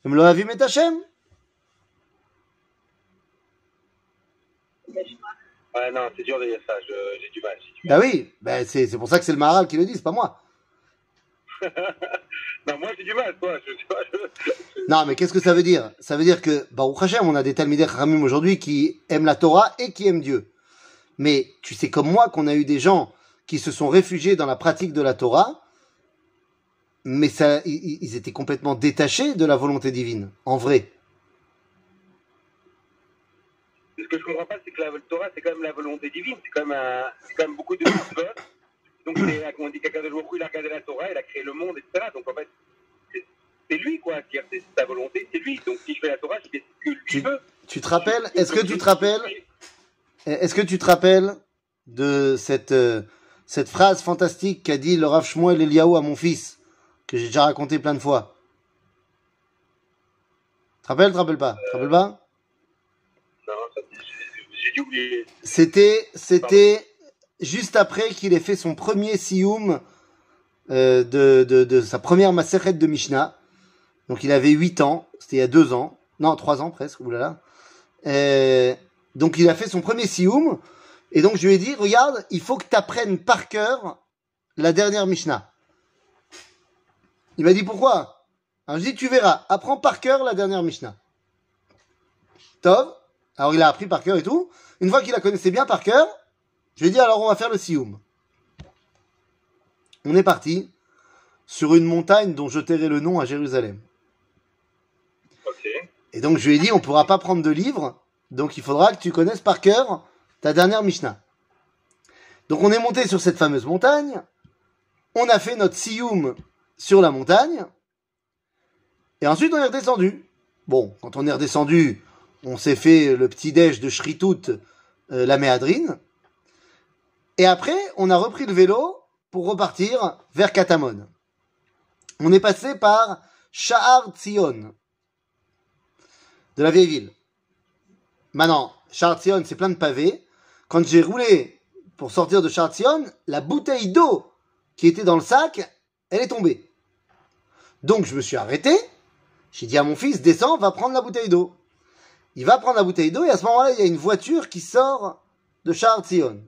הם לא אוהבים את השם. Ouais, non, c'est dur de dire ça, je- j'ai du mal. Bah oui, bah c'est pour ça que c'est le Maharal qui le dit, c'est pas moi. non, moi j'ai du mal, toi. Je, tu vois, je- Non, mais qu'est-ce que ça veut dire? Ça veut dire que, Baruch Hashem, on a des Talmidei Chachamim aujourd'hui qui aiment la Torah et qui aiment Dieu. Mais tu sais comme moi qu'on a eu des gens qui se sont réfugiés dans la pratique de la Torah, mais ça, ils, ils étaient complètement détachés de la volonté divine, en vrai. Ce que je comprends pas, c'est que la Torah, c'est quand même la volonté divine. C'est quand même, quand beaucoup de mitzvot. Donc, c'est, comme on dit, quelqu'un de il a regardé la Torah, il a créé le monde, etc. Donc, en fait, c'est, lui, quoi. C'est sa volonté, c'est lui. Donc, si je fais la Torah, je fais ce que lui Tu- veut. Tu te rappelles Est-ce que tu te rappelles Est-ce que tu te rappelles de cette euh, cette phrase fantastique qu'a dit le Rav Shmuel Eliaou à mon fils que j'ai déjà raconté plein de fois? Tu te rappelles, tu te rappelles pas? Tu te rappelles pas? C'était c'était juste après qu'il ait fait son premier sioum euh, de, sa première Maseret de Mishnah. Donc il avait 8 ans, c'était il y a 2 ans, non 3 ans presque, oulala. Euh, donc il a fait son premier sioum, et donc je lui ai dit, regarde, il faut que tu apprennes par cœur la dernière Mishnah. Il m'a dit pourquoi? Alors je dis, tu verras, apprends par cœur la dernière Mishnah. Tov, alors il a appris par cœur et tout. Une fois qu'il la connaissait bien par cœur, je lui ai dit alors on va faire le sioum. On est parti sur une montagne dont je tairai le nom à Jérusalem. Et donc je lui ai dit on pourra pas prendre de livre, donc il faudra que tu connaisses par cœur ta dernière Mishnah. Donc on est monté sur cette fameuse montagne, on a fait notre sioum sur la montagne, et ensuite on est redescendu. Bon, quand on est redescendu, on s'est fait le petit déj de Shritout, euh, la méadrine, et après on a repris le vélo pour repartir vers Katamon. On est passé par Sha'ar Tzion, de la vieille ville. Maintenant, Chartion, c'est plein de pavés. Quand j'ai roulé pour sortir de Chartion, la bouteille d'eau qui était dans le sac, elle est tombée. Donc je me suis arrêté. J'ai dit à mon fils, descends, va prendre la bouteille d'eau. Il va prendre la bouteille d'eau et à ce moment-là, il y a une voiture qui sort de Chartion.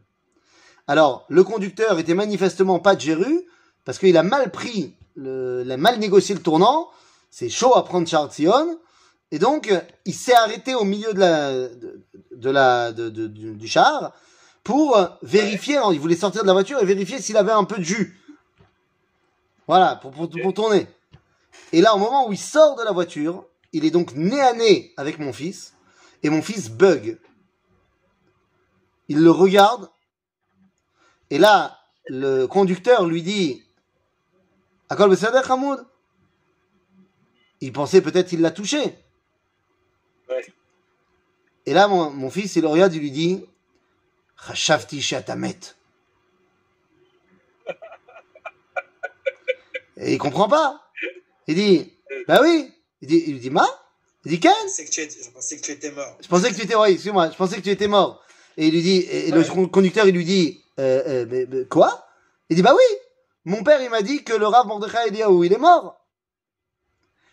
Alors, le conducteur était manifestement pas de parce qu'il a mal pris, il a mal négocié le tournant, c'est chaud à prendre Shar Tzion, et donc il s'est arrêté au milieu de la, du, char pour vérifier, il voulait sortir de la voiture et vérifier s'il avait un peu de jus. Voilà, pour tourner. Et là, au moment où il sort de la voiture, il est donc nez à nez avec mon fils, et mon fils bug. Il le regarde, et là, le conducteur lui dit Akol Beseder Hamoud? Il pensait peut-être qu'il l'a touché. Ouais. Et là, mon, mon fils, il le regarde, il lui dit Chashavti Shatamet. Et il comprend pas. Il dit Bah oui. Il dit, il lui dit Ma? Il dit Ken Je pensais que tu étais- je pensais que tu étais mort. je pensais que tu étais, oui, excuse-moi, je pensais que tu étais mort. Et il lui dit, et le con- conducteur, il lui dit, euh, euh, mais- mais quoi? Il dit, bah oui, mon père, il m'a dit que le Rav Mordechai Eliaou, il est mort.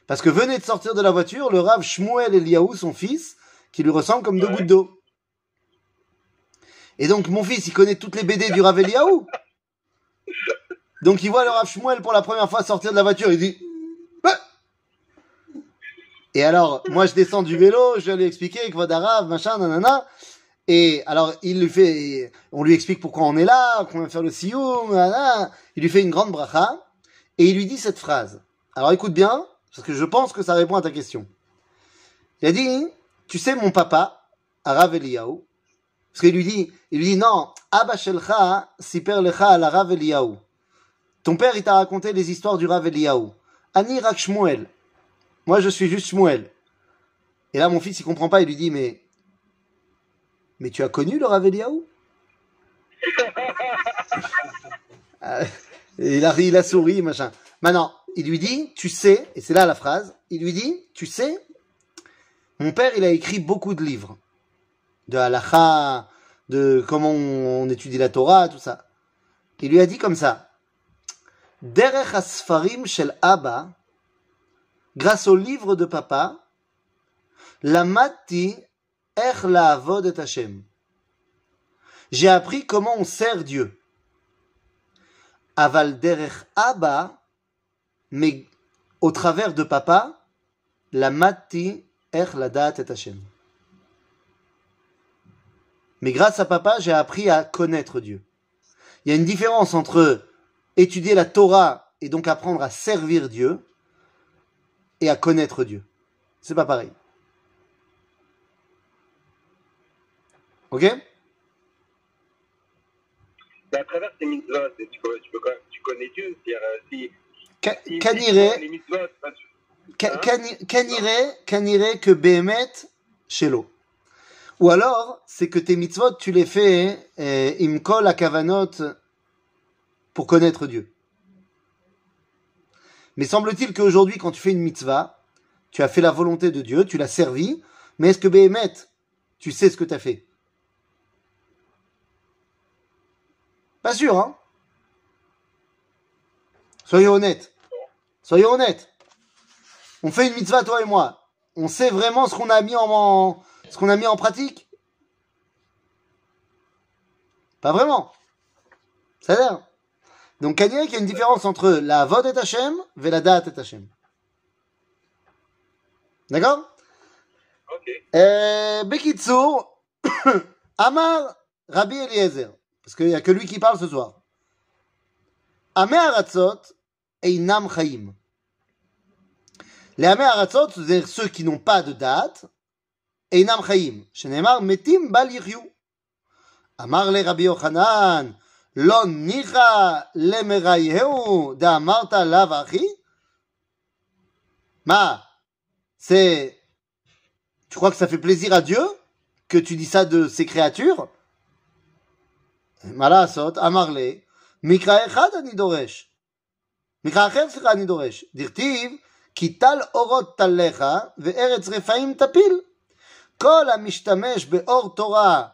Parce que venait de sortir de la voiture le Rav Shmuel Eliaou, son fils, qui lui ressemble comme deux gouttes d'eau. Et donc, mon fils, il connaît toutes les BD du Rav Eliaou. Donc, il voit le Rav Shmuel pour la première fois sortir de la voiture, il dit, et alors, moi, je descends du vélo, je lui expliquer que Vodarav, machin, nanana. Et alors, il lui fait, on lui explique pourquoi on est là, qu'on vient faire le sioum, nanana. Il lui fait une grande bracha. Et il lui dit cette phrase. Alors, écoute bien, parce que je pense que ça répond à ta question. Il a dit, tu sais, mon papa, Arav Eliyahu, parce qu'il lui dit, il lui dit, non, Abba Shelcha, Siper Lecha al Arav Eliyahu. Ton père, il t'a raconté les histoires du Rav Eliyahu. Ani Shmuel. Moi, je suis juste Shmuel. Et là, mon fils, il comprend pas. Il lui dit, mais, mais tu as connu le Rav et il a ri, il a souri, machin. Maintenant, il lui dit, tu sais, et c'est là la phrase, il lui dit, tu sais, mon père, il a écrit beaucoup de livres. De halacha, de comment on étudie la Torah, tout ça. Il lui a dit comme ça, Derech Asfarim Shel Abba, grâce au livre de papa, Lamati Er Laavod et Hashem. J'ai appris comment on sert Dieu. Aval Derech Abba, mais au travers de papa, Lamati Er Ladat et Hashem. Mais grâce à papa, j'ai appris à connaître Dieu. Il y a une différence entre étudier la Torah et donc apprendre à servir Dieu et à connaître Dieu. C'est pas pareil. Ok? Mais à travers ces mitzvot, tu, peux- tu, peux tu connais Dieu. Euh, si, si- tu- Ka- Hein? que Behemet chez l'eau. Ou alors, c'est que tes mitzvot, tu les fais euh, imkol à kavanot pour connaître Dieu. Mais semble-t-il qu'aujourd'hui, quand tu fais une mitzvah, tu as fait la volonté de Dieu, tu l'as servi, mais est-ce que Behemet, tu sais ce que tu as fait? Pas sûr, hein? Soyez honnêtes. Soyez honnêtes. On fait une mitzvah, toi et moi. On sait vraiment ce qu'on a mis en- ce qu'on a mis en pratique? Pas vraiment. Ça a l'air. Donc, qu'il y a une différence entre la vod et Hachem et la date et Hachem. D'accord? Ok. euh, Amar Rabbi Eliezer, parce qu'il n'y a que lui qui parle ce soir. Amé Aratzot Einam Chaim. Les Amé Aratzot, c'est-à-dire ceux qui n'ont pas de date, Einam Chaim. Shenemar Metim Bal Yiryu. Amar le Rabbi Yochanan, Lo Nicha le Merayeu de Amarta Lav Achi. Ma, c'est tu crois que ça fait plaisir à Dieu que tu dis ça de ses créatures Malasot, Amarle, Mikra Echad ani doresh. Mikra אחר, סליחה, אני דורש. דכתיב, כי טל אורות טליך, וארץ רפאים תפיל. כל המשתמש באור תורה,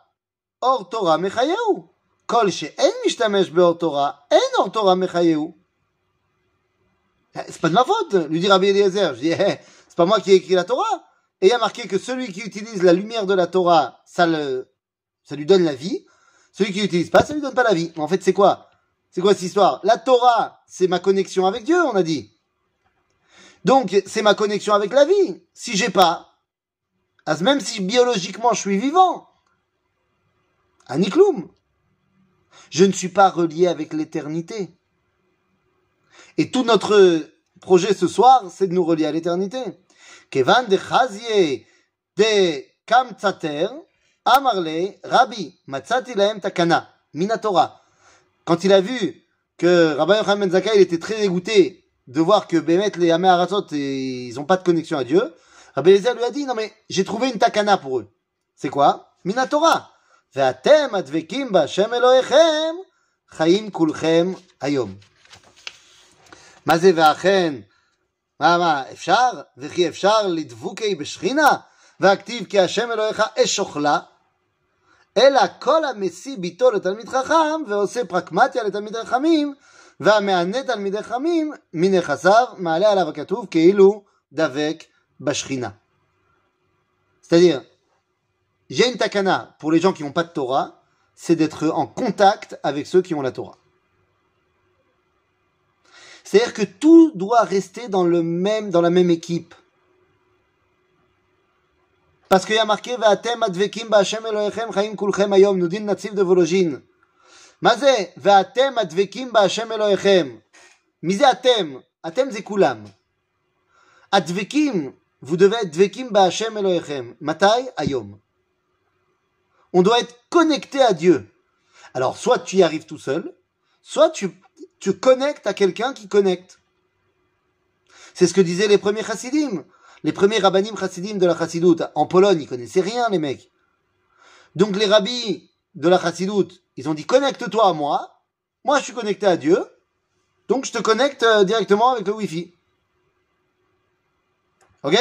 אור תורה מחייהו. כל שאין משתמש באור תורה, אין אור תורה מחייהו. C'est pas de ma faute, lui dit Rabbi Eliezer. Je dis, eh, c'est pas moi qui ai écrit la Torah. Et il y a marqué que celui qui utilise la lumière de la Torah, ça, le, ça lui donne la vie. Celui qui l'utilise pas, ça lui donne pas la vie. En fait, c'est quoi C'est quoi cette histoire La Torah, c'est ma connexion avec Dieu, on a dit. Donc, c'est ma connexion avec la vie. Si j'ai pas, as- même si biologiquement je suis vivant, Anikloum, je ne suis pas relié avec l'éternité. Et tout notre projet ce soir, c'est de nous relier à l'éternité. Kevan de chazie de amarle, rabbi, lahem takana, minatora. Quand il a vu que Rabbi Yochanan Ben Zakkai, il était très dégoûté de voir que Bémet, les Hamé Aratzot, et- ils n'ont pas de connexion à Dieu, Rabbi Eliezer lui a dit, non mais, j'ai trouvé une takana pour eux. C'est quoi? Minatora. ואתם הדבקים בהשם אלוהיכם, חיים כולכם היום. מה זה ואכן? מה, מה, אפשר? וכי אפשר לדבוקי בשכינה? והכתיב כי השם אלוהיך אש אוכלה? אלא כל המשיא ביתו לתלמיד חכם, ועושה פרקמטיה לתלמיד חכמים, והמענה תלמידי חכמים, מנכסיו, מעלה עליו הכתוב כאילו דבק בשכינה. J'ai une takana pour les gens qui n'ont pas de Torah, c'est d'être en contact avec ceux qui ont la Torah. C'est-à-dire que tout doit rester dans, le même, dans la même équipe. Parce qu'il y a marqué Ve'atem advekim ba'Hashem Elohechem chaim kulchem Ayom, nous dit natif de Vologine. Mazé, Ve'atem advekim ba'Hashem Elohechem. Misé atem, atem c'est kulam. Advekim, vous devez être dvekim ba'Hashem Elohechem. Matai, Ayom. On doit être connecté à Dieu. Alors, soit tu y arrives tout seul, soit tu, tu connectes à quelqu'un qui connecte. C'est ce que disaient les premiers chassidim. Les premiers rabbinim chassidim de la chassidoute. En Pologne, ils connaissaient rien, les mecs. Donc, les rabbis de la chassidoute, ils ont dit connecte-toi à moi. Moi, je suis connecté à Dieu. Donc, je te connecte euh, directement avec le Wi-Fi. Ok?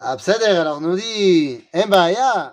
Abseder, alors nous dit, eh ben,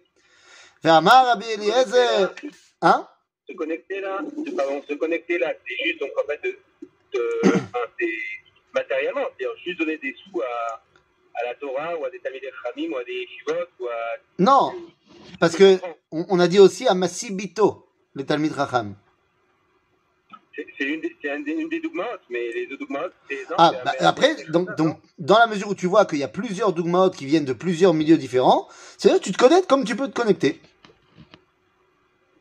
Ve'amar Rabbi Eliezer, hein? Se connecter là, pardon, se connecter là, c'est juste donc en fait de, de enfin, c'est matériellement, c'est-à-dire juste donner des sous à, à la Torah ou à des Talmidei Chachamim ou à des Shivot ou à Non, parce que on, on a dit aussi à Massibito, les Talmid Chacham. c'est une, des- une des mais les deux dogmates, c'est Ah, bah, après, donc, donc, dans la mesure où tu vois qu'il y a plusieurs dogmaot qui viennent de plusieurs milieux différents, c'est-à-dire que tu te connectes comme tu peux te connecter.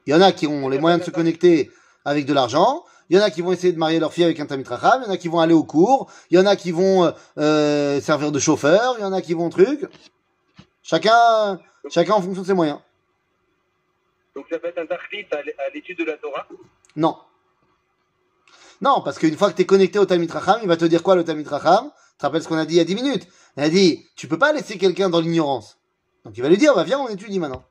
Il y en a qui ont les moyens de se connecter avec de l'argent, il y en a qui vont essayer de marier leur fille avec un Talmid Chacham, il y en a qui vont aller au cours, il y en a qui vont euh, euh, servir de chauffeur, il y en a qui vont truc. Chacun, chacun en fonction de ses moyens. Donc ça peut être un tarif à l'étude de la Torah? Non. Non, parce qu'une fois que tu es connecté au Talmid Racham, il va te dire quoi le Talmid Racham Tu te rappelles ce qu'on a dit il y a 10 minutes? Il a dit, tu peux pas laisser quelqu'un dans l'ignorance. Donc il va lui dire, bah viens, on étudie maintenant.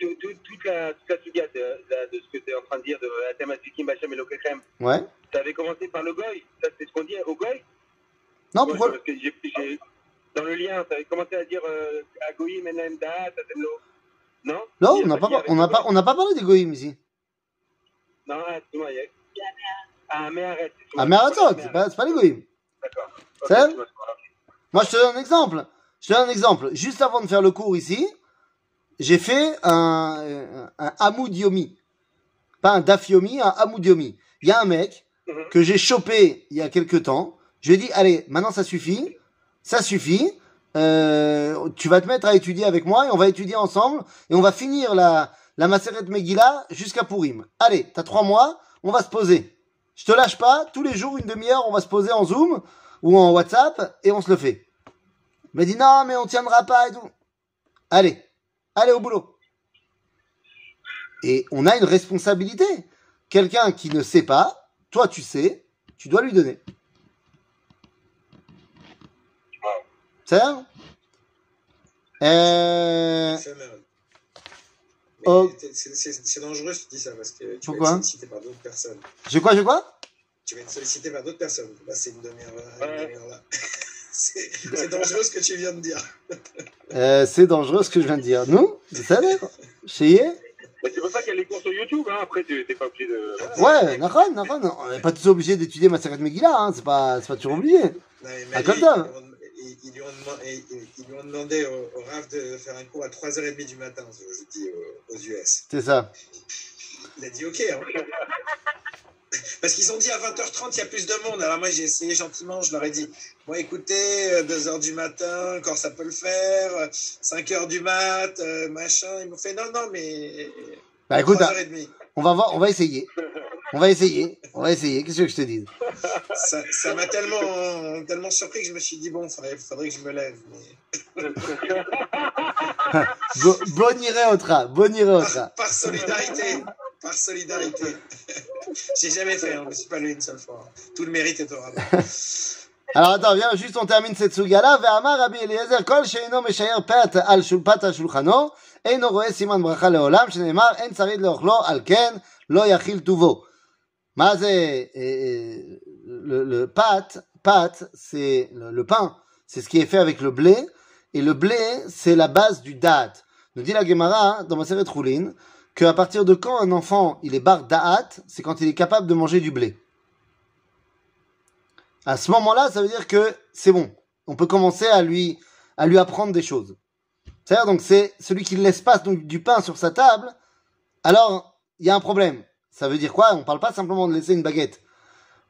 Toute la, toute la de, de- de ce que tu es en train de dire de Atem Asikim Bachem et Lokechem, Ouais. tu avais commencé par le Goy. Ça, c'est ce qu'on dit au Goy Non, Moi, pourquoi parce que j'ai- j'ai- Dans le lien, tu avais commencé à dire euh, Agoïm, Enem, Daat. Non? Non, on a n'a pas, on n'a le pas, on n'a pas parlé des goïms ici. Non, excuse-moi, il y a. Ah, mais arrête. Ah, mais arrête c'est pas, pas les goïms. D'accord. Moi, je te donne un exemple. Je te donne un exemple. Juste avant de faire le cours ici, j'ai fait un, un Hamoud Yomi. Pas un Daf Yomi, un Hamoud Yomi. Il y a un mec Mhm. que j'ai chopé il y a quelques temps. Je lui ai dit, allez, maintenant ça suffit. Ça suffit. Euh, tu vas te mettre à étudier avec moi et on va étudier ensemble et on va finir la, la Maseret Megillah jusqu'à Purim. Allez, t'as trois mois, on va se poser. Je te lâche pas, tous les jours, une demi-heure, on va se poser en Zoom ou en WhatsApp et on se le fait. Il m'a dit non, mais on tiendra pas et tout. Allez, allez au boulot. Et on a une responsabilité. Quelqu'un qui ne sait pas, toi tu sais, tu dois lui donner. C'est ça Euh, Oh. c'est- c'est dangereux si tu dis ça parce que tu Pourquoi vas être sollicité par d'autres personnes. Je quoi, je quoi? Tu vas être sollicité par d'autres personnes. Là, c'est une demi-heure là, Ouais. une demi-heure là. C'est dangereux ce que tu viens de dire. Euh, c'est dangereux ce que je viens de dire. Non Tout à l'heure. C'est pour ça qu'il y a les cours sur YouTube. Hein. Après, t'es pas obligé de. Ouais, On n'est pas tous obligés d'étudier Massacre de Megillah. Hein. C'est pas, pas toujours obligé. Ah, comme ça. Ils, lui ont demandé, au, au, RAF de faire un cours à 3h30 du matin, je dis, aux, aux US. C'est ça. Il a dit OK. Hein. Parce qu'ils ont dit à 20h30, il y a plus de monde. Alors moi, j'ai essayé gentiment, je leur ai dit, bon, écoutez, 2h du matin, encore ça peut le faire, 5h du mat, euh, machin. Ils m'ont fait, non, non, mais Bah écoute, 3h30. on va voir, on va essayer. On va essayer, on va essayer. Qu'est-ce que je te dis Ça m'a tellement, tellement surpris que je me suis dit, bon, il faudrait, faudrait que je me lève. Mais... Bo- Boniré otra, boniré otra. Par, par solidarité, par solidarité. J'ai jamais fait, hein, je me suis pas levé une seule fois. Tout le mérite est au rabbin. Alors attends, viens, juste on termine cette סוגיה ואמר רבי אליעזר, כל שאינו משייר פת על שול- פת על שולחנו, אינו רואה סימן ברכה לעולם, שנאמר, אין צריך לאוכלו, על כן לא יכיל טובו. מה זה אה, אה, le, le pâte, pâte, c'est le, le pain, c'est ce qui est fait avec le blé, et le blé, c'est la base du da'at. Nous dit la Gemara dans Maseret Choulin, qu'à partir de quand un enfant il est bar da'at, c'est quand il est capable de manger du blé. À ce moment-là, ça veut dire que c'est bon. On peut commencer à lui, à lui apprendre des choses. C'est-à-dire, donc, c'est celui qui laisse pas du pain sur sa table, alors il y a un problème. Ça veut dire quoi? On ne parle pas simplement de laisser une baguette.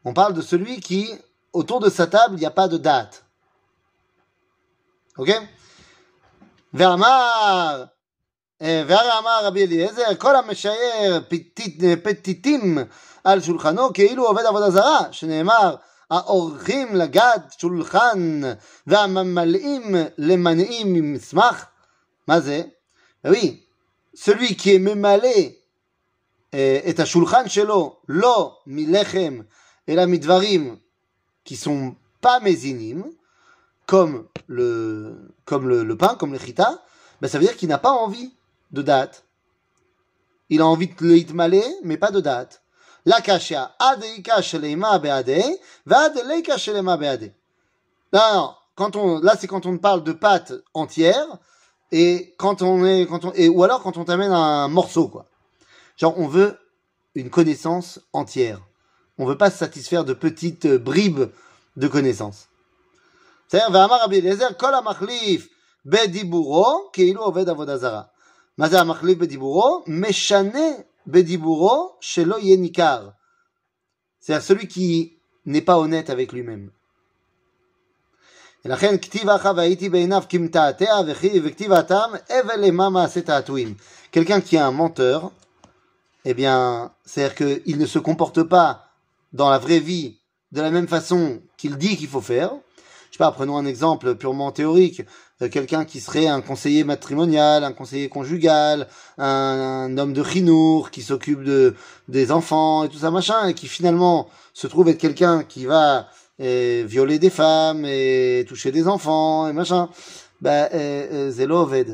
On parle de celui qui, autour de sa table, il n'y a pas de date. Ok? Vermar והרי אמר רבי אליעזר, כל המשער פתית- פתיתים על שולחנו כאילו עובד עבודה זרה, שנאמר, האורחים לגד שולחן והממלאים למנעים ממסמך. מה זה? Oui, celui qui est ממלא אה, את השולחן שלו לא מלחם, אלא מדברים qui sont pas mésinimes, comme le, comme le, le pain, comme le chita, ben ça veut dire qu'il n'a pas envie de date. Il a envie de le hitmaler, mais pas de date. La kashia, adeika shelema beade, vadeleika shelema beade. Non, non, quand on, là c'est quand on parle de pâte entière, et quand on est, quand on, et, ou alors quand on t'amène un morceau, quoi. Genre, on veut une connaissance entière. On veut pas se satisfaire de petites euh, bribes de connaissances. C'est-à-dire, Amar Bediburo, Keilu Oved מה זה המחליף בדיבורו? משנה בדיבורו שלא יהיה ניכר. C'est-à-dire celui qui n'est pas honnête avec lui-même. ולכן כתיב אחא והייתי בעיניו כמתעתע וכי- וכתיב הטעם הבל למה מעשה תעתועים. Quelqu'un qui est un menteur, eh bien, c'est-à-dire qu'il ne se comporte pas dans la vraie vie de la même façon qu'il dit qu'il faut faire. Je sais pas, prenons un exemple purement théorique. Euh, Quelqu'un qui serait un conseiller matrimonial, un conseiller conjugal, un, un homme de chinour qui s'occupe de des enfants et tout ça machin, et qui finalement se trouve être quelqu'un qui va euh, violer des femmes et toucher des enfants et machin. Bah, euh, euh, זה לא עובד.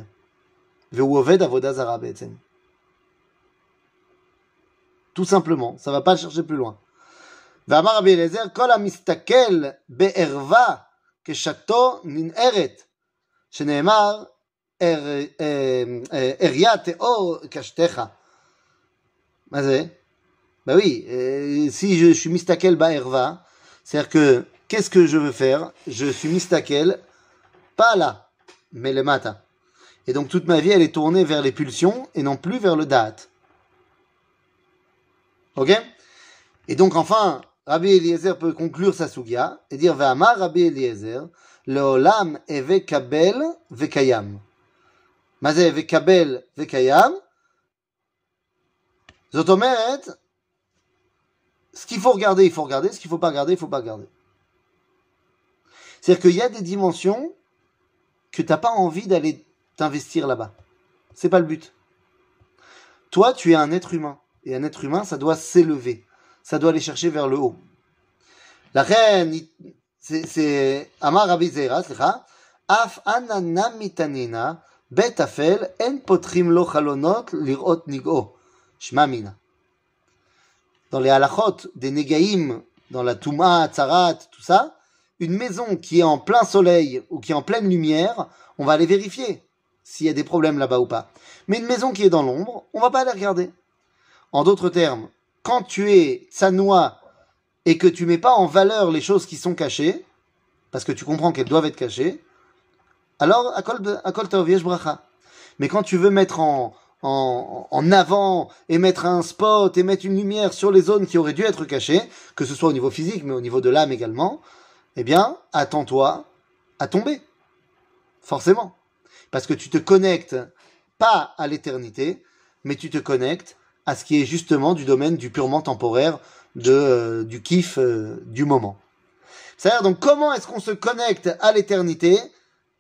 והוא עובד עבודה זרה בעצם. Tout simplement, ça va pas le chercher plus loin. ואמר רבי אליעזר, כל המסתכל בערווה כשתו ננערת, שנאמר, "ער- אה, אה, עריה תאור קשתך. מה זה? Bah oui, euh, si je suis mistakel ba'erva, c'est-à-dire que, qu'est-ce que je veux faire Je suis mistakel, pas là, mais le matin. Et donc toute ma vie, elle est tournée vers les pulsions et non plus vers le date. Ok Et donc enfin, Rabbi Eliezer peut conclure sa sugia et dire Va'amar Rabbi Eliezer, Leolam eve kabel vekayam. Mazé eve kabel vekayam. זאת אומרת, ce qu'il faut regarder, il faut regarder, ce qu'il faut pas regarder, il faut pas regarder. C'est-à-dire qu'il y a des dimensions que t'as pas envie d'aller t'investir là-bas. C'est pas le but. Toi, tu es un être humain. Et un être humain, ça doit s'élever. Ça doit aller chercher vers le haut. La reine, c'est Amar Rabbi Zeira, en potrim. Dans les halachot des negaïm, dans la touma, tsarat, tout ça, une maison qui est en plein soleil ou qui est en pleine lumière, on va aller vérifier s'il y a des problèmes là-bas ou pas. Mais une maison qui est dans l'ombre, on va pas aller regarder. En d'autres termes, quand tu es tsanois et que tu mets pas en valeur les choses qui sont cachées, parce que tu comprends qu'elles doivent être cachées, alors akol ta'oviesh bracha. Mais quand tu veux mettre en, en, en avant et mettre un spot et mettre une lumière sur les zones qui auraient dû être cachées, que ce soit au niveau physique mais au niveau de l'âme également, eh bien, attends-toi à tomber. Forcément. Parce que tu te connectes pas à l'éternité, mais tu te connectes à ce qui est justement du domaine du purement temporaire, de, euh, du kiff euh, du moment. C'est-à-dire, donc, comment est-ce qu'on se connecte à l'éternité?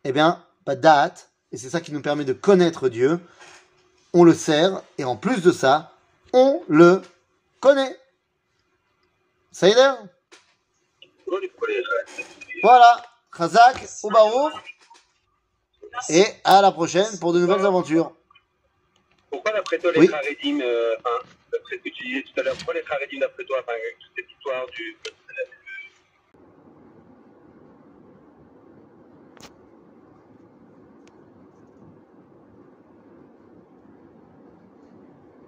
Eh bien, pas date, et c'est ça qui nous permet de connaître Dieu. On le sert, et en plus de ça, on le connaît. Ça y est Voilà, Khazak, Oubarou, et à la prochaine pour de nouvelles aventures. Pourquoi d'après toi les Oui. Haredim, euh, enfin, d'après ce que tu disais tout à l'heure, pourquoi les Haredim d'après toi, enfin, avec toute cette histoire du,